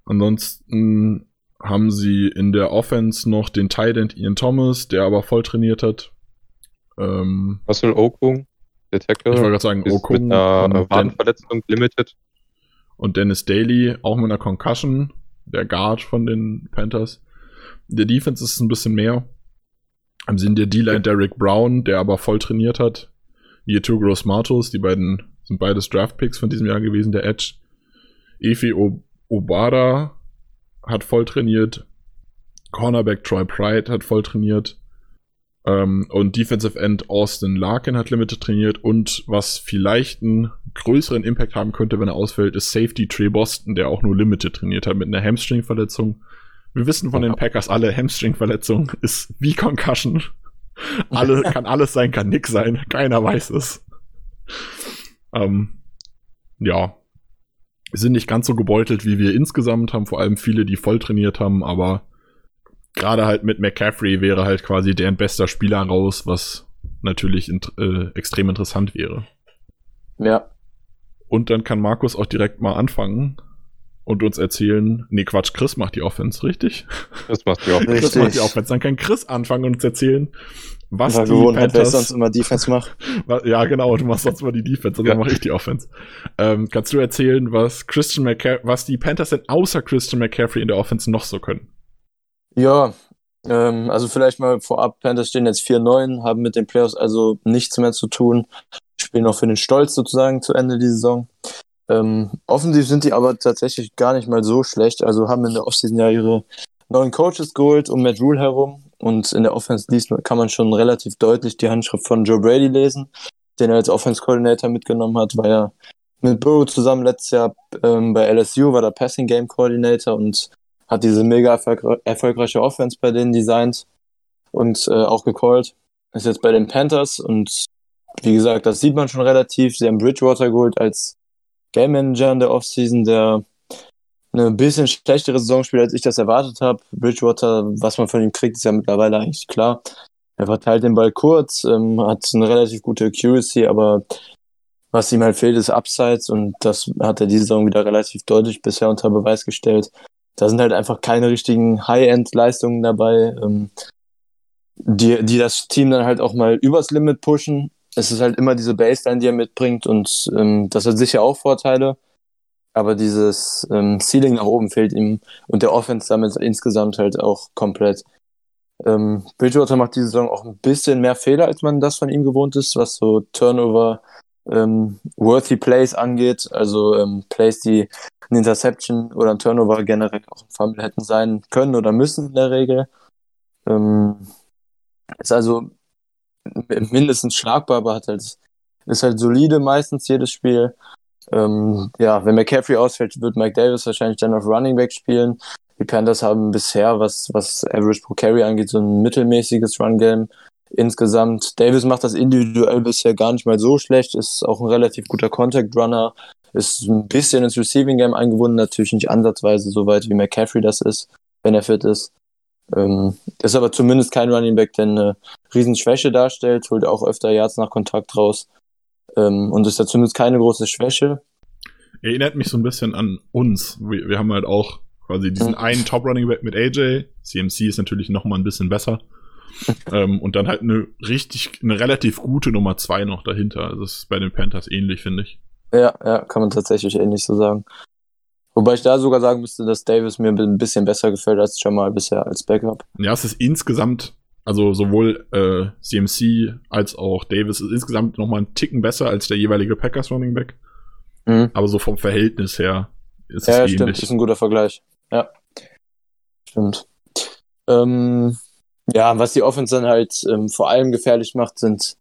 S1: Ansonsten haben sie in der Offense noch den Tight End Ian Thomas, der aber voll trainiert hat.
S3: Ähm, Russell Okung,
S1: der Tackle. Ich wollte gerade sagen, Okung.
S3: Mit einer Warnverletzung limited.
S1: Und Dennis Daly, auch mit einer Concussion, der Guard von den Panthers. Der Defense ist ein bisschen mehr. Sie in der D-Line Derek Brown, der aber voll trainiert hat. Yetu Gross Matos, die beiden sind beides Draft-Picks von diesem Jahr gewesen, der Edge. Efi Obada hat voll trainiert. Cornerback Troy Pride hat voll trainiert. Ähm, und Defensive End Austin Larkin hat Limited trainiert. Und was vielleicht einen größeren Impact haben könnte, wenn er ausfällt, ist Safety Trey Boston, der auch nur Limited trainiert hat mit einer Hamstring-Verletzung. Wir wissen von den Packers alle, Hamstring-Verletzung ist wie Concussion. Alle, kann alles sein, kann nix sein. Keiner weiß es. Ähm, ja, sind nicht ganz so gebeutelt, wie wir insgesamt haben, vor allem viele, die voll trainiert haben, aber gerade halt mit McCaffrey wäre halt quasi deren bester Spieler raus, was natürlich int äh, extrem interessant wäre.
S2: Ja.
S1: Und dann kann Markus auch direkt mal anfangen und uns erzählen, nee, Quatsch, Chris macht die Offense, richtig?
S3: Chris macht die Offense.
S1: Chris macht die Offense. Dann kann Chris anfangen und uns erzählen, was
S2: Weil die Gewohnheit, Panthers, sonst immer Defense macht.
S1: Ja, genau, du machst sonst immer die Defense und dann mache ich die Offense. Ähm, kannst du erzählen, was Christian McCaffrey, was die Panthers denn außer Christian McCaffrey in der Offense noch so können?
S2: Ja, ähm, also vielleicht mal vorab, Panthers stehen jetzt 4-9, haben mit den Playoffs also nichts mehr zu tun, spielen noch für den Stolz sozusagen zu Ende die Saison. Ähm, offensiv sind die aber tatsächlich gar nicht mal so schlecht, also haben in der Offseason ja ihre neuen Coaches geholt um Matt Rule herum und in der Offense liest, kann man schon relativ deutlich die Handschrift von Joe Brady lesen, den er als Offense Coordinator mitgenommen hat, weil er mit Burrow zusammen letztes Jahr ähm, bei LSU war der Passing Game Coordinator und hat diese mega erfolgre erfolgreiche Offense bei denen designt und äh, auch gecallt. Ist jetzt bei den Panthers und wie gesagt, das sieht man schon relativ. Sie haben Bridgewater geholt als Game Manager in der Offseason, der eine bisschen schlechtere Saison spielt, als ich das erwartet habe. Bridgewater, was man von ihm kriegt, ist ja mittlerweile eigentlich klar. Er verteilt den Ball kurz, ähm, hat eine relativ gute Accuracy, aber was ihm halt fehlt, ist Upsides und das hat er diese Saison wieder relativ deutlich bisher unter Beweis gestellt. Da sind halt einfach keine richtigen High-End-Leistungen dabei, ähm, die, die das Team dann halt auch mal übers Limit pushen. Es ist halt immer diese Baseline, die er mitbringt und ähm, das hat sicher auch Vorteile aber dieses ähm, Ceiling nach oben fehlt ihm und der Offense damit insgesamt halt auch komplett. Ähm, Bridgewater macht diese Saison auch ein bisschen mehr Fehler, als man das von ihm gewohnt ist, was so Turnover ähm, worthy Plays angeht, also ähm, Plays, die ein Interception oder ein Turnover generell auch ein Fumble hätten sein können oder müssen in der Regel. Ähm, ist also mindestens schlagbar, aber hat halt, ist halt solide meistens jedes Spiel. Ähm, ja, wenn McCaffrey ausfällt, wird Mike Davis wahrscheinlich dann auf Running Back spielen. Die Panthers haben bisher, was, was Average pro Carry angeht, so ein mittelmäßiges Run-Game insgesamt. Davis macht das individuell bisher gar nicht mal so schlecht, ist auch ein relativ guter Contact-Runner, ist ein bisschen ins Receiving-Game eingebunden, natürlich nicht ansatzweise so weit wie McCaffrey das ist, wenn er fit ist. Ähm, ist aber zumindest kein Running Back, der eine Riesenschwäche darstellt, holt auch öfter Yards nach Kontakt raus. Ähm, und ist ja zumindest keine große Schwäche.
S1: Erinnert mich so ein bisschen an uns. Wir, wir haben halt auch quasi diesen mhm. einen Top Running Back mit AJ. CMC ist natürlich noch mal ein bisschen besser. ähm, und dann halt eine richtig, eine relativ gute Nummer zwei noch dahinter. Also das ist bei den Panthers ähnlich, finde ich.
S2: Ja, ja, kann man tatsächlich ähnlich so sagen. Wobei ich da sogar sagen müsste, dass Davis mir ein bisschen besser gefällt als Jamal bisher als Backup.
S1: Ja, es ist insgesamt Also sowohl äh, CMC als auch Davis ist insgesamt nochmal einen Ticken besser als der jeweilige Packers Running Back. Mhm. Aber so vom Verhältnis her
S2: ist ja, es ja, ähnlich. stimmt, ist ein guter Vergleich. Ja, stimmt. Ähm, ja, was die Offense dann halt ähm, vor allem gefährlich macht, sind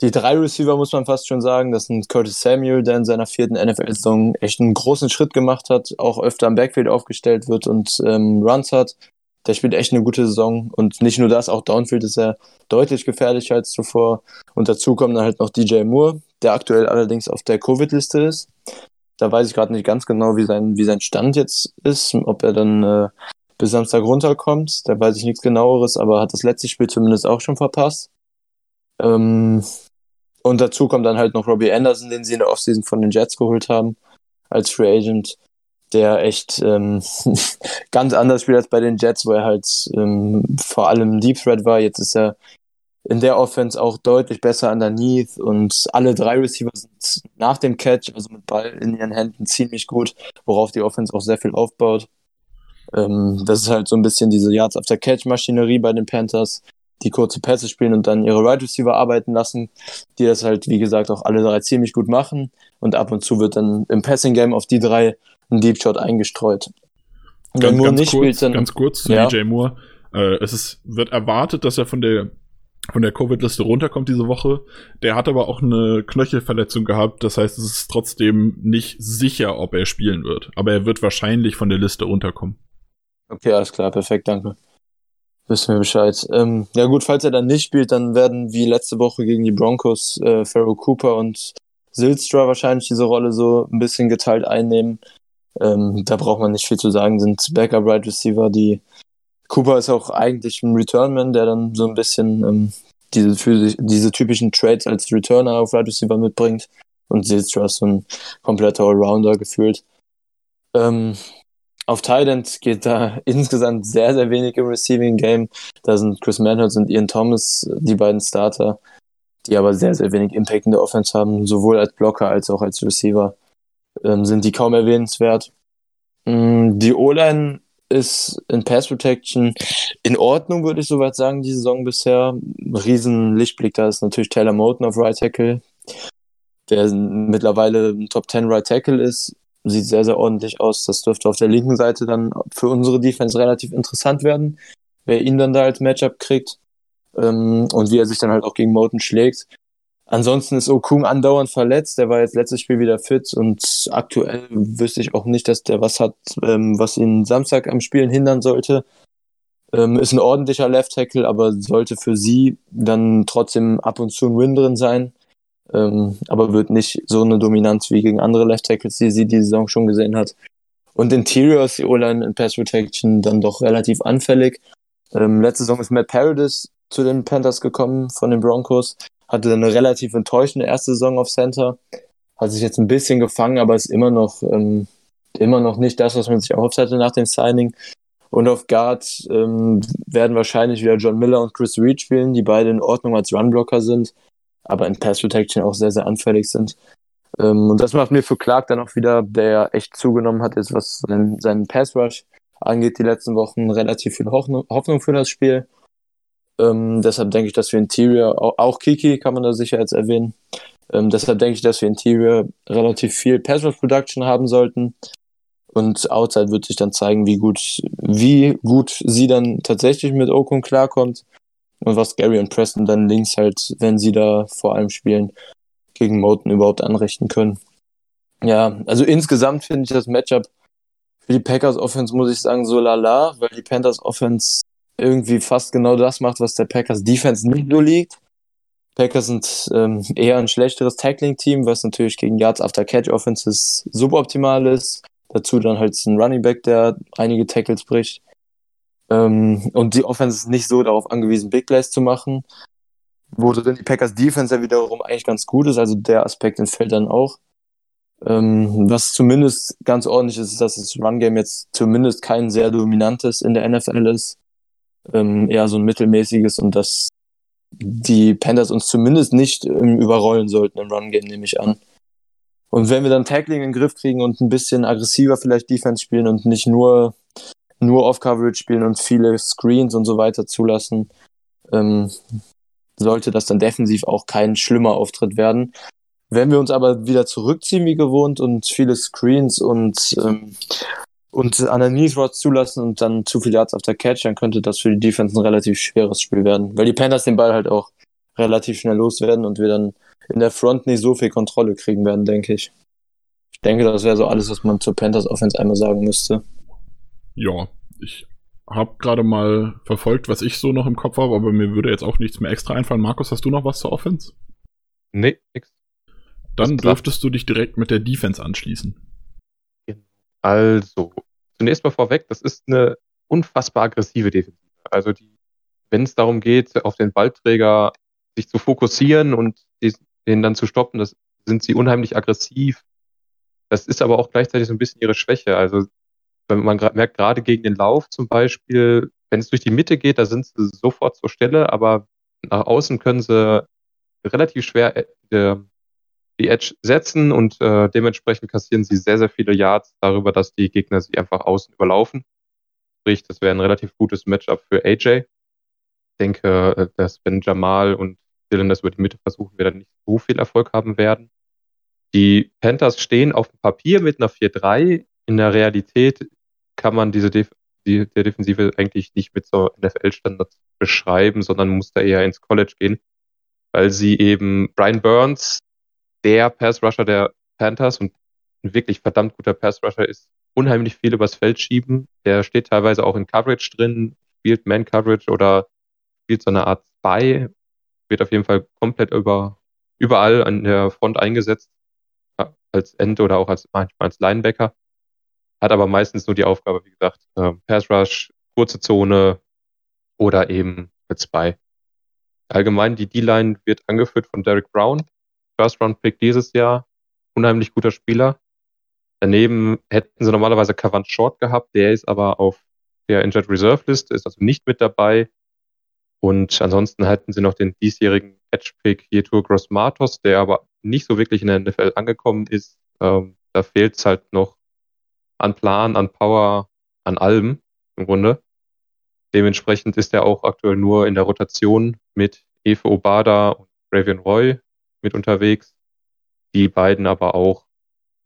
S2: die drei Receiver, muss man fast schon sagen. Das sind Curtis Samuel, der in seiner vierten NFL-Saison echt einen großen Schritt gemacht hat, auch öfter am Backfield aufgestellt wird und ähm, Runs hat. Der spielt echt eine gute Saison. Und nicht nur das, auch Downfield ist er deutlich gefährlicher als zuvor. Und dazu kommt dann halt noch DJ Moore, der aktuell allerdings auf der Covid-Liste ist. Da weiß ich gerade nicht ganz genau, wie sein, wie sein Stand jetzt ist, ob er dann äh, bis Samstag runterkommt. Da weiß ich nichts genaueres, aber hat das letzte Spiel zumindest auch schon verpasst. Ähm, und dazu kommt dann halt noch Robbie Anderson, den sie in der Offseason von den Jets geholt haben, als Free Agent, der echt ähm, ganz anders spielt als bei den Jets, wo er halt ähm, vor allem Deep Threat war. Jetzt ist er in der Offense auch deutlich besser underneath und alle drei Receiver sind nach dem Catch, also mit Ball in ihren Händen, ziemlich gut, worauf die Offense auch sehr viel aufbaut. Ähm, das ist halt so ein bisschen diese Yards after Catch Maschinerie bei den Panthers, die kurze Pässe spielen und dann ihre Right Receiver arbeiten lassen, die das halt, wie gesagt, auch alle drei ziemlich gut machen. Und ab und zu wird dann im Passing Game auf die drei ein Deep Shot eingestreut.
S1: Wenn Moore nicht kurz, spielt, dann. Ganz kurz zu ja. DJ Moore. Äh, es ist, wird erwartet, dass er von der von der Covid-Liste runterkommt diese Woche. Der hat aber auch eine Knöchelverletzung gehabt. Das heißt, es ist trotzdem nicht sicher, ob er spielen wird. Aber er wird wahrscheinlich von der Liste runterkommen.
S2: Okay, alles klar, perfekt, danke. Wissen wir Bescheid. Ähm, ja gut, falls er dann nicht spielt, dann werden wie letzte Woche gegen die Broncos äh, Pharaoh Cooper und Silstra wahrscheinlich diese Rolle so ein bisschen geteilt einnehmen. Ähm, da braucht man nicht viel zu sagen, sind Backup Right Receiver, die Cooper ist auch eigentlich ein Returnman, der dann so ein bisschen ähm, diese, diese typischen Trades als Returner auf Right Receiver mitbringt. Und Silstra ist so ein kompletter Allrounder gefühlt. Ähm, auf Thailand geht da insgesamt sehr, sehr wenig im Receiving Game. Da sind Chris Manhurst und Ian Thomas die beiden Starter, die aber sehr, sehr wenig Impact in der Offense haben, sowohl als Blocker als auch als Receiver. Ähm, sind die kaum erwähnenswert. Ähm, die O-Line ist in Pass Protection in Ordnung, würde ich soweit sagen, die Saison bisher. Riesen Lichtblick da ist natürlich Taylor Moten auf Right Tackle, der mittlerweile ein Top 10 Right Tackle ist sieht sehr, sehr ordentlich aus. Das dürfte auf der linken Seite dann für unsere Defense relativ interessant werden, wer ihn dann da als Matchup kriegt ähm, und wie er sich dann halt auch gegen Moten schlägt. Ansonsten ist Okung andauernd verletzt. Der war jetzt letztes Spiel wieder fit und aktuell wüsste ich auch nicht, dass der was hat, ähm, was ihn Samstag am Spielen hindern sollte. Ähm, ist ein ordentlicher Left Tackle, aber sollte für sie dann trotzdem ab und zu ein Win drin sein ähm, aber wird nicht so eine Dominanz wie gegen andere Left Tackles, die sie die Saison schon gesehen hat. Und Interior ist die O-Line in Pass Protection dann doch relativ anfällig. Ähm, letzte Saison ist Matt Paradis zu den Panthers gekommen von den Broncos, hatte eine relativ enttäuschende erste Saison auf Center, hat sich jetzt ein bisschen gefangen, aber ist immer noch, ähm, immer noch nicht das, was man sich erhofft hatte nach dem Signing. Und auf Guard ähm, werden wahrscheinlich wieder John Miller und Chris Reed spielen, die beide in Ordnung als Runblocker sind aber in Pass Protection auch sehr, sehr anfällig sind. Ähm, und das macht mir für Clark dann auch wieder, der echt zugenommen hat, ist, was seinen, seinen Pass Rush angeht, die letzten Wochen relativ viel Hoffnung, Hoffnung für das Spiel. Ähm, deshalb denke ich, dass wir Interior, auch, auch Kiki kann man da sicher jetzt erwähnen. Ähm, deshalb denke ich, dass wir Interior relativ viel Pass Rush Production haben sollten. Und Outside wird sich dann zeigen, wie gut, wie gut sie dann tatsächlich mit Okun klarkommt und was Gary und Preston dann links halt, wenn sie da vor allem spielen, gegen Moten überhaupt anrichten können. Ja, also insgesamt finde ich das Matchup für die Packers Offense, muss ich sagen, so lala, weil die Panthers Offense irgendwie fast genau das macht, was der Packers Defense nicht so liegt. Packers sind ähm, eher ein schlechteres Tackling-Team, was natürlich gegen Yards After Catch Offenses suboptimal ist. Dazu dann halt ein Running Back, der einige Tackles bricht. Ähm, und die Offense ist nicht so darauf angewiesen, Big Plays zu machen. Wo dann die Packers Defense ja wiederum eigentlich ganz gut ist, also der Aspekt entfällt dann auch. Ähm, was zumindest ganz ordentlich ist, ist, dass das Run Game jetzt zumindest kein sehr dominantes in der NFL ist. Ähm, eher so ein mittelmäßiges und dass die Panthers uns zumindest nicht ähm, überrollen sollten im Run Game, nehme ich an. Und wenn wir dann Tackling in den Griff kriegen und ein bisschen aggressiver vielleicht Defense spielen und nicht nur nur Off-Coverage spielen und viele Screens und so weiter zulassen, ähm, sollte das dann defensiv auch kein schlimmer Auftritt werden. Wenn wir uns aber wieder zurückziehen wie gewohnt und viele Screens und, ähm, und Underneath Rods zulassen und dann zu viele Yards auf der Catch, dann könnte das für die Defense ein relativ schweres Spiel werden, weil die Panthers den Ball halt auch relativ schnell loswerden und wir dann in der Front nicht so viel Kontrolle kriegen werden, denke ich. Ich denke, das wäre so alles, was man zur Panthers Offense einmal sagen müsste.
S1: Ja, ich habe gerade mal verfolgt, was ich so noch im Kopf habe, aber mir würde jetzt auch nichts mehr extra einfallen. Markus, hast du noch was zur Offense?
S3: Nee, nix.
S1: Dann dürftest du dich direkt mit der Defense anschließen.
S3: Also, zunächst mal vorweg, das ist eine unfassbar aggressive Defensive. Also, wenn es darum geht, auf den Ballträger sich zu fokussieren und den dann zu stoppen, das sind sie unheimlich aggressiv. Das ist aber auch gleichzeitig so ein bisschen ihre Schwäche. Also, man merkt, gerade gegen den Lauf zum Beispiel, wenn es durch die Mitte geht, da sind sie sofort zur Stelle, aber nach außen können sie relativ schwer äh, die Edge setzen und äh, dementsprechend kassieren sie sehr, sehr viele Yards darüber, dass die Gegner sie einfach außen überlaufen. Sprich, das wäre ein relativ gutes Matchup für AJ. Ich denke, äh, dass wenn Jamal und Dylan das über die Mitte versuchen, wir dann nicht so viel Erfolg haben werden. Die Panthers stehen auf dem Papier mit einer 4-3. In der Realität kann man diese Def die, der Defensive eigentlich nicht mit so NFL-Standards beschreiben, sondern muss da eher ins College gehen, weil sie eben Brian Burns, der Pass-Rusher der Panthers und ein wirklich verdammt guter Pass-Rusher ist, unheimlich viel übers Feld schieben. Der steht teilweise auch in Coverage drin, spielt Man-Coverage oder spielt so eine Art Spy, wird auf jeden Fall komplett über, überall an der Front eingesetzt, als End oder auch als, manchmal als Linebacker hat aber meistens nur die Aufgabe, wie gesagt, äh, Pass Rush, kurze Zone oder eben mit Spy. Allgemein, die D-Line wird angeführt von Derek Brown, First Round Pick dieses Jahr, unheimlich guter Spieler. Daneben hätten sie normalerweise Kavan Short gehabt, der ist aber auf der Injured Reserve List, ist also nicht mit dabei. Und ansonsten hätten sie noch den diesjährigen Edge Pick Yetur Gross Matos, der aber nicht so wirklich in der NFL angekommen ist. Ähm, da fehlt es halt noch an Plan, an Power, an allem im Grunde. Dementsprechend ist er auch aktuell nur in der Rotation mit Efe Obada und Ravian Roy mit unterwegs. Die beiden aber auch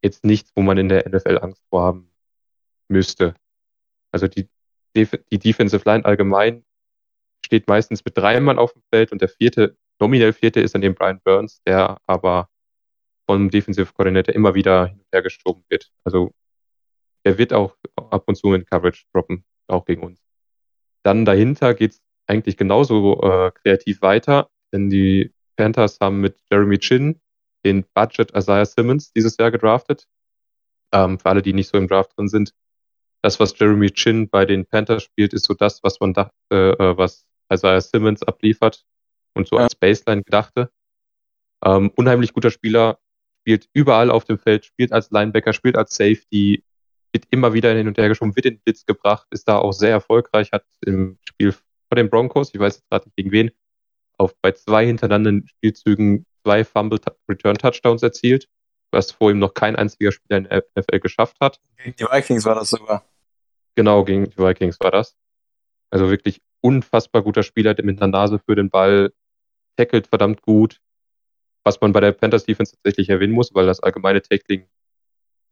S3: jetzt nichts, wo man in der NFL Angst vor haben müsste. Also die, die Defensive Line allgemein steht meistens mit drei Mann auf dem Feld und der vierte, nominell vierte ist dann eben Brian Burns, der aber vom Defensive Coordinator immer wieder hin und her geschoben wird. Also der wird auch ab und zu in Coverage droppen, auch gegen uns. Dann dahinter geht es eigentlich genauso äh, kreativ weiter, denn die Panthers haben mit Jeremy Chin den Budget Isaiah Simmons dieses Jahr gedraftet. Ähm, für alle, die nicht so im Draft drin sind, das, was Jeremy Chin bei den Panthers spielt, ist so das, was man dachte, äh, was Isaiah Simmons abliefert und so ja. als Baseline gedachte. Ähm, unheimlich guter Spieler, spielt überall auf dem Feld, spielt als Linebacker, spielt als Safety, wird immer wieder hin und her geschoben, wird in den Blitz gebracht, ist da auch sehr erfolgreich, hat im Spiel vor den Broncos, ich weiß jetzt gerade nicht gegen wen, auf bei zwei hintereinanderen Spielzügen zwei Fumble Return Touchdowns erzielt, was vor ihm noch kein einziger Spieler in der NFL geschafft hat.
S2: Gegen die Vikings war das sogar.
S3: Genau, gegen die Vikings war das. Also wirklich unfassbar guter Spieler, der mit einer Nase für den Ball tackelt verdammt gut. Was man bei der Panthers Defense tatsächlich erwähnen muss, weil das allgemeine Tackling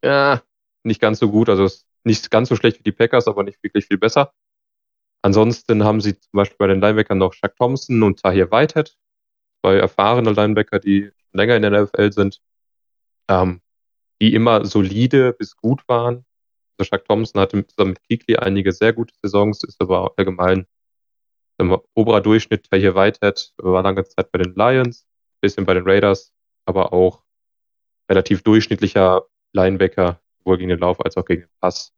S3: ja, nicht ganz so gut. Also nicht ganz so schlecht wie die Packers, aber nicht wirklich viel besser. Ansonsten haben sie zum Beispiel bei den Linebackern noch Chuck Thompson und Tahir Whitehead, zwei erfahrene Linebacker, die länger in der NFL sind, ähm, die immer solide bis gut waren. Also Chuck Thompson hatte zusammen mit Kikli einige sehr gute Saisons, ist aber allgemein wir, oberer Durchschnitt. Tahir Whitehead war lange Zeit bei den Lions, bisschen bei den Raiders, aber auch relativ durchschnittlicher Linebacker, sowohl gegen den Lauf als auch gegen den Pass.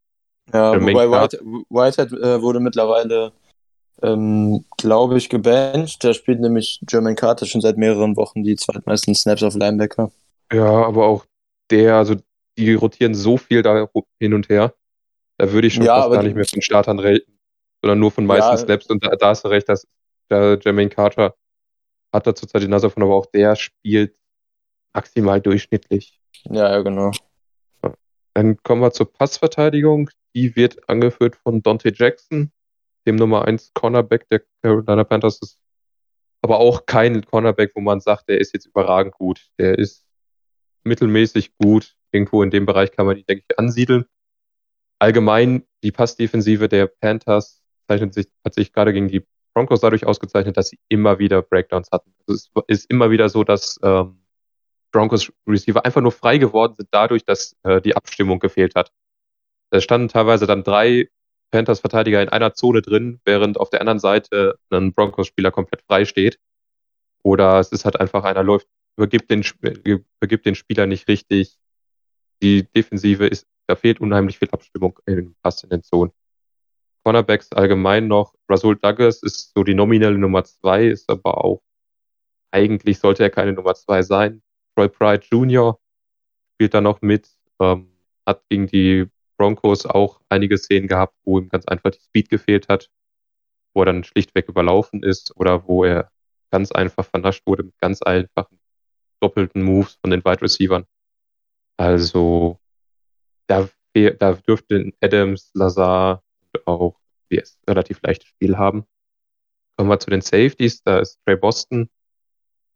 S2: Ja, Der wobei White, Whitehead äh, wurde mittlerweile, ähm, glaube ich, gebancht. Der spielt nämlich German Carter schon seit mehreren Wochen die zweitmeisten Snaps auf Linebacker.
S3: Ja, aber auch der, also die rotieren so viel da hin und her. Da würde ich schon ja, fast gar nicht mehr von Startern reden, sondern nur von meisten ja, Snaps. Und da, da hast du recht, dass der Jermaine Carter hat da zurzeit die Nase von, aber auch der spielt maximal durchschnittlich.
S2: Ja, ja, genau.
S3: Dann kommen wir zur Passverteidigung. Die wird angeführt von Dante Jackson, dem Nummer 1 Cornerback der Carolina Panthers. Das aber auch kein Cornerback, wo man sagt, der ist jetzt überragend gut. Der ist mittelmäßig gut. Irgendwo in dem Bereich kann man ihn, denke ich, ansiedeln. Allgemein, die Passdefensive der Panthers zeichnet sich, hat sich gerade gegen die Broncos dadurch ausgezeichnet, dass sie immer wieder Breakdowns hatten. Also es ist immer wieder so, dass ähm, Broncos Receiver einfach nur frei geworden sind dadurch, dass äh, die Abstimmung gefehlt hat. Da standen teilweise dann drei Panthers-Verteidiger in einer Zone drin, während auf der anderen Seite ein Broncos-Spieler komplett frei steht. Oder es ist halt einfach einer läuft, übergibt den, übergibt den Spieler nicht richtig. Die Defensive ist, da fehlt unheimlich viel Abstimmung in den Zonen. Cornerbacks allgemein noch. Rasul Douglas ist so die nominelle Nummer zwei, ist aber auch eigentlich sollte er keine Nummer zwei sein. Troy Pride Jr. spielt da noch mit, ähm, hat gegen die Broncos auch einige Szenen gehabt, wo ihm ganz einfach die Speed gefehlt hat, wo er dann schlichtweg überlaufen ist oder wo er ganz einfach vernascht wurde mit ganz einfachen doppelten Moves von den Wide Receivern. Also da, da dürfte Adams, Lazar und auch DS relativ leichtes Spiel haben. Kommen wir zu den Safeties. Da ist Trey Boston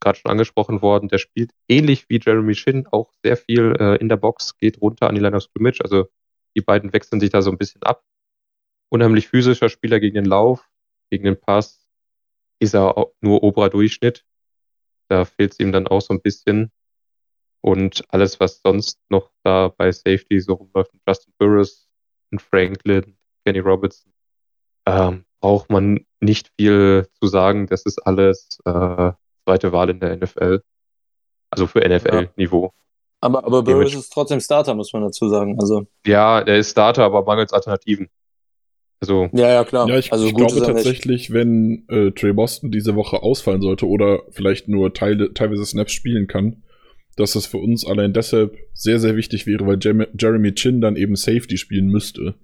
S3: gerade schon angesprochen worden. Der spielt ähnlich wie Jeremy Shin auch sehr viel äh, in der Box, geht runter an die Line of Scrimmage. Also die beiden wechseln sich da so ein bisschen ab. Unheimlich physischer Spieler gegen den Lauf, gegen den Pass ist er nur oberer Durchschnitt. Da fehlt es ihm dann auch so ein bisschen. Und alles, was sonst noch da bei Safety so rumläuft, Justin Burris, Franklin, Kenny Robertson, ähm, braucht man nicht viel zu sagen. Das ist alles äh, zweite Wahl in der NFL. Also für NFL-Niveau.
S2: Aber, aber Burris ist trotzdem Starter, muss man dazu sagen. Also.
S3: Ja, der ist Starter, aber mangels Alternativen. Also,
S2: ja, ja, klar.
S1: Ja, ich,
S2: also
S1: ich glaube tatsächlich, wenn äh, Trey Boston diese Woche ausfallen sollte oder vielleicht nur Teile, teilweise Snaps spielen kann, dass das für uns allein deshalb sehr, sehr wichtig wäre, weil Jeremy, Jeremy Chin dann eben Safety spielen müsste.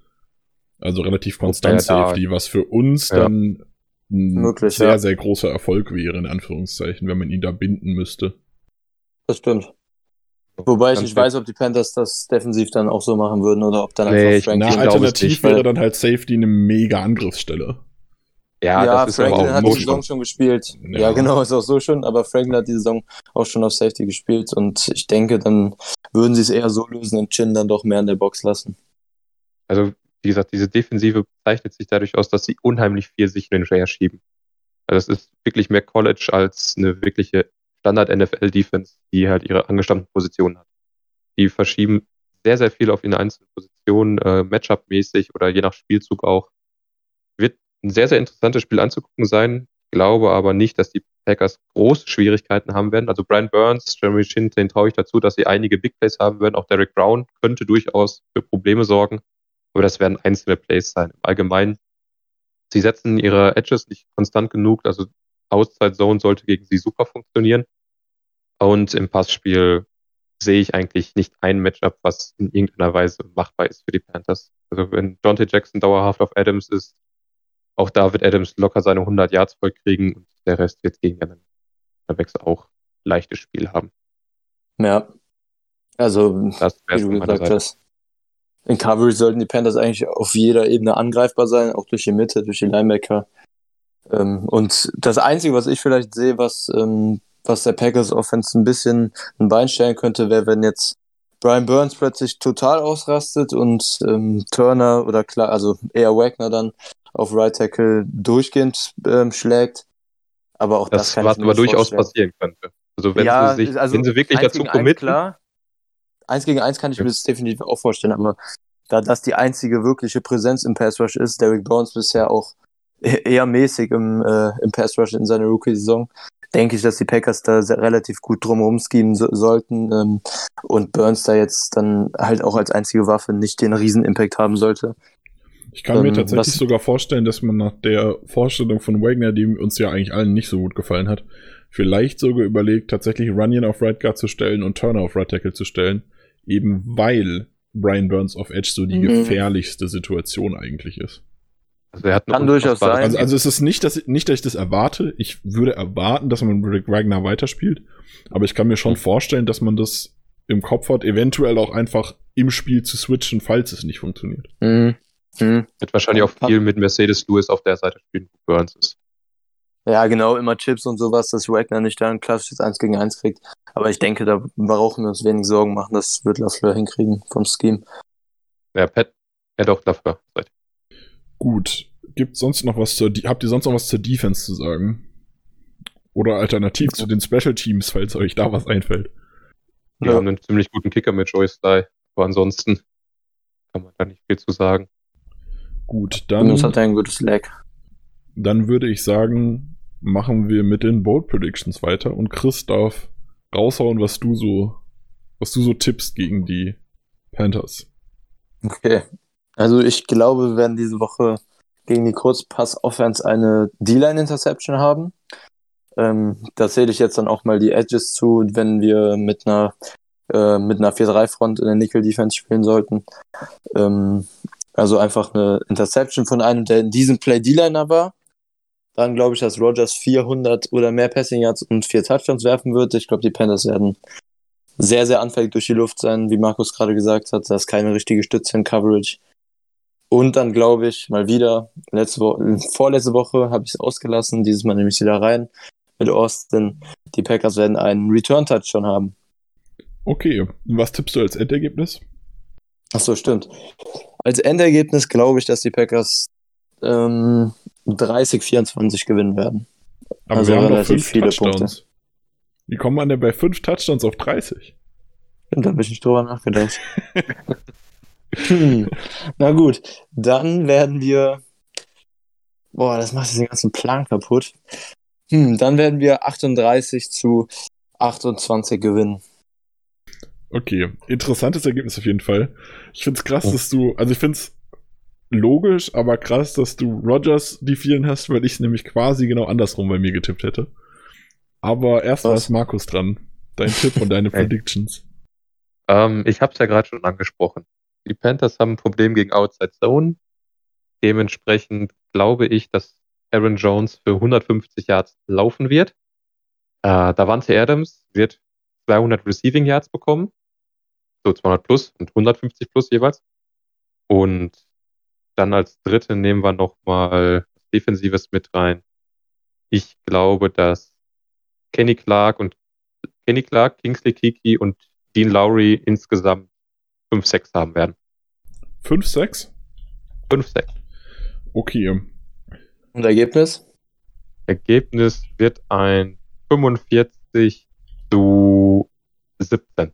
S1: Also relativ konstant ja, Safety, was für uns ja. dann Möglich, sehr, ja. sehr großer Erfolg wäre, in Anführungszeichen, wenn man ihn da binden müsste.
S2: Das stimmt. Wobei ich nicht weiß, ob die Panthers das defensiv dann auch so machen würden oder ob dann
S1: nee, einfach Franklin. Na, alternativ nicht, wäre dann halt Safety eine mega Angriffsstelle.
S2: Ja, ja das ist Franklin hat die Saison schon gespielt. Ja. ja. genau, ist auch so schon, aber Franklin hat die Saison auch schon auf Safety gespielt und ich denke, dann würden sie es eher so lösen und Chin dann doch mehr in der Box lassen.
S3: Also, wie gesagt, diese Defensive zeichnet sich dadurch aus, dass sie unheimlich viel sich in den Share schieben. Also, es ist wirklich mehr College als eine wirkliche Standard-NFL-Defense, die halt ihre angestammten Positionen hat. Die verschieben sehr, sehr viel auf ihre einzelnen Positionen, äh, Matchup-mäßig oder je nach Spielzug auch. Wird ein sehr, sehr interessantes Spiel anzugucken sein. Glaube aber nicht, dass die Packers große Schwierigkeiten haben werden. Also Brian Burns, Jeremy Shin, den traue ich dazu, dass sie einige Big Plays haben werden. Auch Derek Brown könnte durchaus für Probleme sorgen. Aber das werden einzelne Plays sein. Im Allgemeinen, sie setzen ihre Edges nicht konstant genug. Also Outside Zone sollte gegen sie super funktionieren. Und im Passspiel sehe ich eigentlich nicht ein Matchup, was in irgendeiner Weise machbar ist für die Panthers. Also wenn Dante Jackson dauerhaft auf Adams ist, auch da wird Adams locker seine 100 Yards voll kriegen und der Rest wird gegen einen Wechsel auch leichtes Spiel haben.
S2: Ja, also das wie du gesagt hast, in Coverage sollten die Panthers eigentlich auf jeder Ebene angreifbar sein, auch durch die Mitte, durch die Linebacker. Ähm, und das Einzige, was ich vielleicht sehe, was, ähm, was der Packers Offense ein bisschen ein Bein stellen könnte, wäre, wenn jetzt Brian Burns plötzlich total ausrastet und ähm, Turner oder klar, also eher Wagner dann auf Right Tackle durchgehend ähm, schlägt. Aber auch das, das kann
S3: was aber durchaus passieren könnte. Also wenn ja, sie sich, also wenn sie wirklich dazu committen. Klar,
S2: eins gegen eins kann ich mir das definitiv auch vorstellen, aber da das die einzige wirkliche Präsenz im Pass Rush ist, Derek Burns bisher auch E-, eher mäßig im, äh, im Pass Rush in seiner Rookie-Saison. Denke ich, dass die Packers da relativ gut drumherum schieben so, sollten ähm, und Burns da jetzt dann halt auch als einzige Waffe nicht den riesen Impact haben sollte.
S1: Ich kann ähm, mir tatsächlich sogar vorstellen, dass man nach der Vorstellung von Wagner, die uns ja eigentlich allen nicht so gut gefallen hat, vielleicht sogar überlegt, tatsächlich Runyon auf Right Guard zu stellen und Turner auf Right Tackle zu stellen, eben weil Brian Burns auf Edge so die mhm. gefährlichste Situation eigentlich ist.
S2: Also er hat Kann durchaus sein.
S1: Also, also es ist nicht, dass, nicht, dass ich das erwarte. Ich würde erwarten, dass man Rick Wagner weiterspielt. Aber ich kann mir schon vorstellen, dass man das im Kopf hat, eventuell auch einfach im Spiel zu switchen, falls es nicht funktioniert.
S3: Mhm. Mhm. Wird wahrscheinlich auch viel mit Mercedes Lewis auf der Seite spielen, wo Burns ist.
S2: Ja, genau, immer Chips und sowas, dass Wagner nicht da ein klassisches 1 gegen 1 kriegt. Aber ich denke, da brauchen wir uns wenig Sorgen machen, das wird Lafleur hinkriegen vom Scheme.
S3: Ja, Pat, ja doch, dafür.
S1: Gut. Gibt sonst noch was zur, habt ihr sonst noch was zur Defense zu sagen? Oder alternativ zu den Special Teams, falls euch da was einfällt.
S3: Wir
S2: Ja.
S3: haben einen ziemlich guten Kicker mit Joyce Sly, aber ansonsten kann man da nicht viel zu sagen.
S1: Gut,
S2: Und
S1: dann,
S2: uns hat er ein gutes Leg.
S1: dann würde ich sagen, machen wir mit den Bold Predictions weiter und Chris darf raushauen, was du so, was du so tippst gegen die Panthers.
S2: Okay. Also ich glaube, wir werden diese Woche gegen die Kurzpass-Offense eine D-Line-Interception haben. Ähm, da zähle ich jetzt dann auch mal die Edges zu, wenn wir mit einer äh, mit einer 4-3-Front in der Nickel-Defense spielen sollten. Ähm, also einfach eine Interception von einem, der in diesem Play D-Liner war. Dann glaube ich, dass Rogers 400 oder mehr Passing Yards und vier Touchdowns werfen wird. Ich glaube, die Panthers werden sehr, sehr anfällig durch die Luft sein, wie Markus gerade gesagt hat. Da ist keine richtige Stütze in Coverage. Und dann glaube ich mal wieder, letzte Woche, vorletzte Woche habe ich es ausgelassen, dieses Mal nehme ich es wieder rein mit Austin. Die Packers werden einen Return-Touchdown haben.
S1: Okay, was tippst du als Endergebnis?
S2: Ach so, stimmt. Als Endergebnis glaube ich, dass die Packers ähm, 30-24 gewinnen werden.
S1: Aber
S2: Also
S1: wir haben
S2: relativ
S1: fünf
S2: viele
S1: Touchdowns. Wie kommt man denn bei fünf Touchdowns auf 30?
S2: Stimmt, da habe ich nicht drüber nachgedacht. hm. Na gut, dann werden wir. Boah, das macht den ganzen Plan kaputt. Hm, dann werden wir 38 zu 28 gewinnen.
S1: Okay, interessantes Ergebnis auf jeden Fall. Ich find's krass, dass du, also ich find's logisch, aber krass, dass du Rogers die vielen hast, weil ich nämlich quasi genau andersrum bei mir getippt hätte. Aber erst
S2: Was?
S1: war es Markus dran. Dein Tipp und deine. Predictions.
S3: Ähm, ich habe es ja gerade schon angesprochen. Die Panthers haben ein Problem gegen Outside Zone. Dementsprechend glaube ich, dass Aaron Jones für 150 Yards laufen wird. Äh, Davante Adams wird 200 Receiving Yards bekommen. So 200 plus und 150 plus jeweils. Und dann als dritte nehmen wir nochmal Defensives mit rein. Ich glaube, dass Kenny Clark und Kenny Clark, Kingsley Kiki und Dean Lowry insgesamt 5-6 haben werden.
S1: 5, 6?
S3: 5-6.
S1: Okay.
S2: Und Ergebnis?
S3: Ergebnis wird ein 45 zu 17.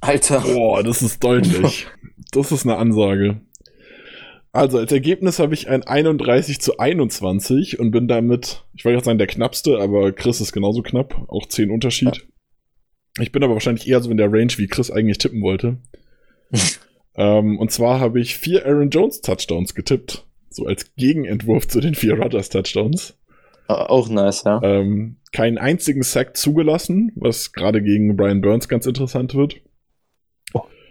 S2: Alter.
S1: Boah, das ist deutlich. Das ist eine Ansage. Also als Ergebnis habe ich ein 31 zu 21 und bin damit, ich wollte gerade sagen, der knappste, aber Chris ist genauso knapp, auch 10 Unterschied. Ich bin aber wahrscheinlich eher so in der Range, wie Chris eigentlich tippen wollte. ähm, und zwar habe ich vier Aaron Jones Touchdowns getippt, so als Gegenentwurf zu den vier Rodgers Touchdowns.
S2: Auch nice, ja.
S1: Ähm, keinen einzigen Sack zugelassen, was gerade gegen Brian Burns ganz interessant wird.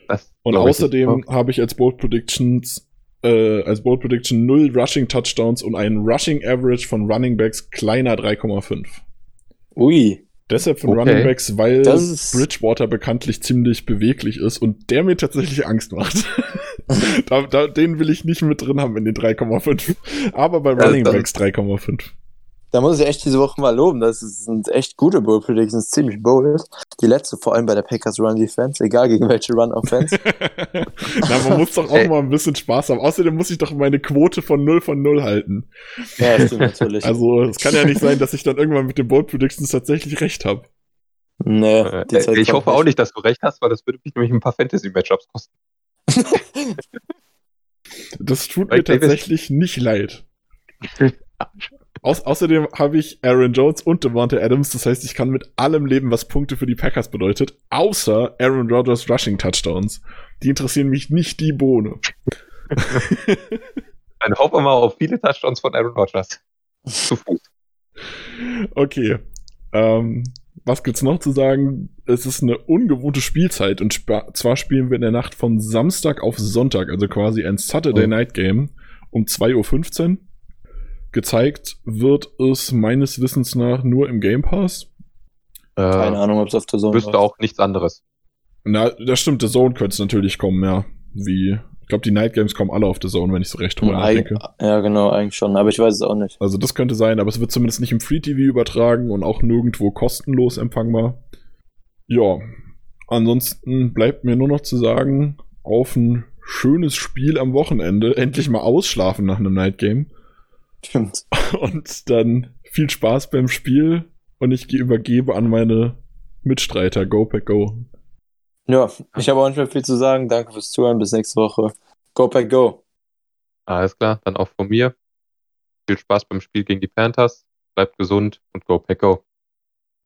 S3: Das
S1: Und außerdem habe ich als Bold Predictions äh, als Bold Prediction 0 Rushing Touchdowns und einen Rushing Average von Running Backs kleiner 3,5.
S2: Ui.
S1: Deshalb von
S3: Okay.
S1: Running Backs, weil Bridgewater bekanntlich ziemlich beweglich ist und der mir tatsächlich Angst macht. da, da, den will ich nicht mit drin haben in den 3,5. Aber bei Running Backs 3,5.
S2: Da muss ich echt diese Woche mal loben. Das sind echt gute Bull Predictions, ziemlich bold. Die letzte vor allem bei der Packers Run Defense, egal gegen welche Run Offense.
S1: Na, man muss doch auch
S3: Ey.
S1: mal ein bisschen Spaß haben. Außerdem muss ich doch meine Quote von 0 von 0 halten.
S2: ja, stimmt natürlich.
S1: Also, es kann ja nicht sein, dass ich dann irgendwann mit den Bold Predictions tatsächlich recht habe.
S2: nee,
S3: Äh,
S2: die Zeit
S3: ich hoffe auch nicht, dass du recht hast, weil das würde mich nämlich ein paar Fantasy-Matchups kosten.
S1: Das tut
S3: Weil
S1: mir tatsächlich nicht leid. Aus, außerdem habe ich Aaron Jones und Devonta Adams, das heißt, ich kann mit allem leben, was Punkte für die Packers bedeutet, außer Aaron Rodgers Rushing Touchdowns. Die interessieren mich nicht die Bohne.
S3: Dann hoffen wir mal auf viele Touchdowns von Aaron Rodgers. Zu Fuß.
S1: Okay. Ähm, was gibt's noch zu sagen? Es ist eine ungewohnte Spielzeit und spa- zwar spielen wir in der Nacht von Samstag auf Sonntag, also quasi ein Saturday
S2: Oh.
S1: Night Game um 2.15 Uhr. Gezeigt wird es meines Wissens nach nur im Game Pass.
S2: Keine
S3: Äh,
S2: Ahnung, ob es auf der Zone
S3: wüsste auch nichts anderes.
S1: Na, das stimmt, der Zone könnte es natürlich kommen, ja. Wie Ich glaube, die Night Games kommen alle auf der Zone, wenn ich so recht drüber nachdenke.
S2: Ja, genau, eigentlich schon, aber ich weiß es auch nicht.
S1: Also das könnte sein, aber es wird zumindest nicht im Free TV übertragen und auch nirgendwo kostenlos empfangbar. Ja, ansonsten bleibt mir nur noch zu sagen, auf ein schönes Spiel am Wochenende, endlich mal ausschlafen nach einem Night Game.
S2: Stimmt.
S1: Und dann viel Spaß beim Spiel und ich übergebe an meine Mitstreiter. Go Pack Go.
S2: Ja, ich habe auch nicht mehr viel zu sagen. Danke fürs Zuhören. Bis nächste Woche. Go Pack Go.
S3: Alles klar, dann auch von mir. Viel Spaß beim Spiel gegen die Panthers. Bleibt gesund und Go Pack Go.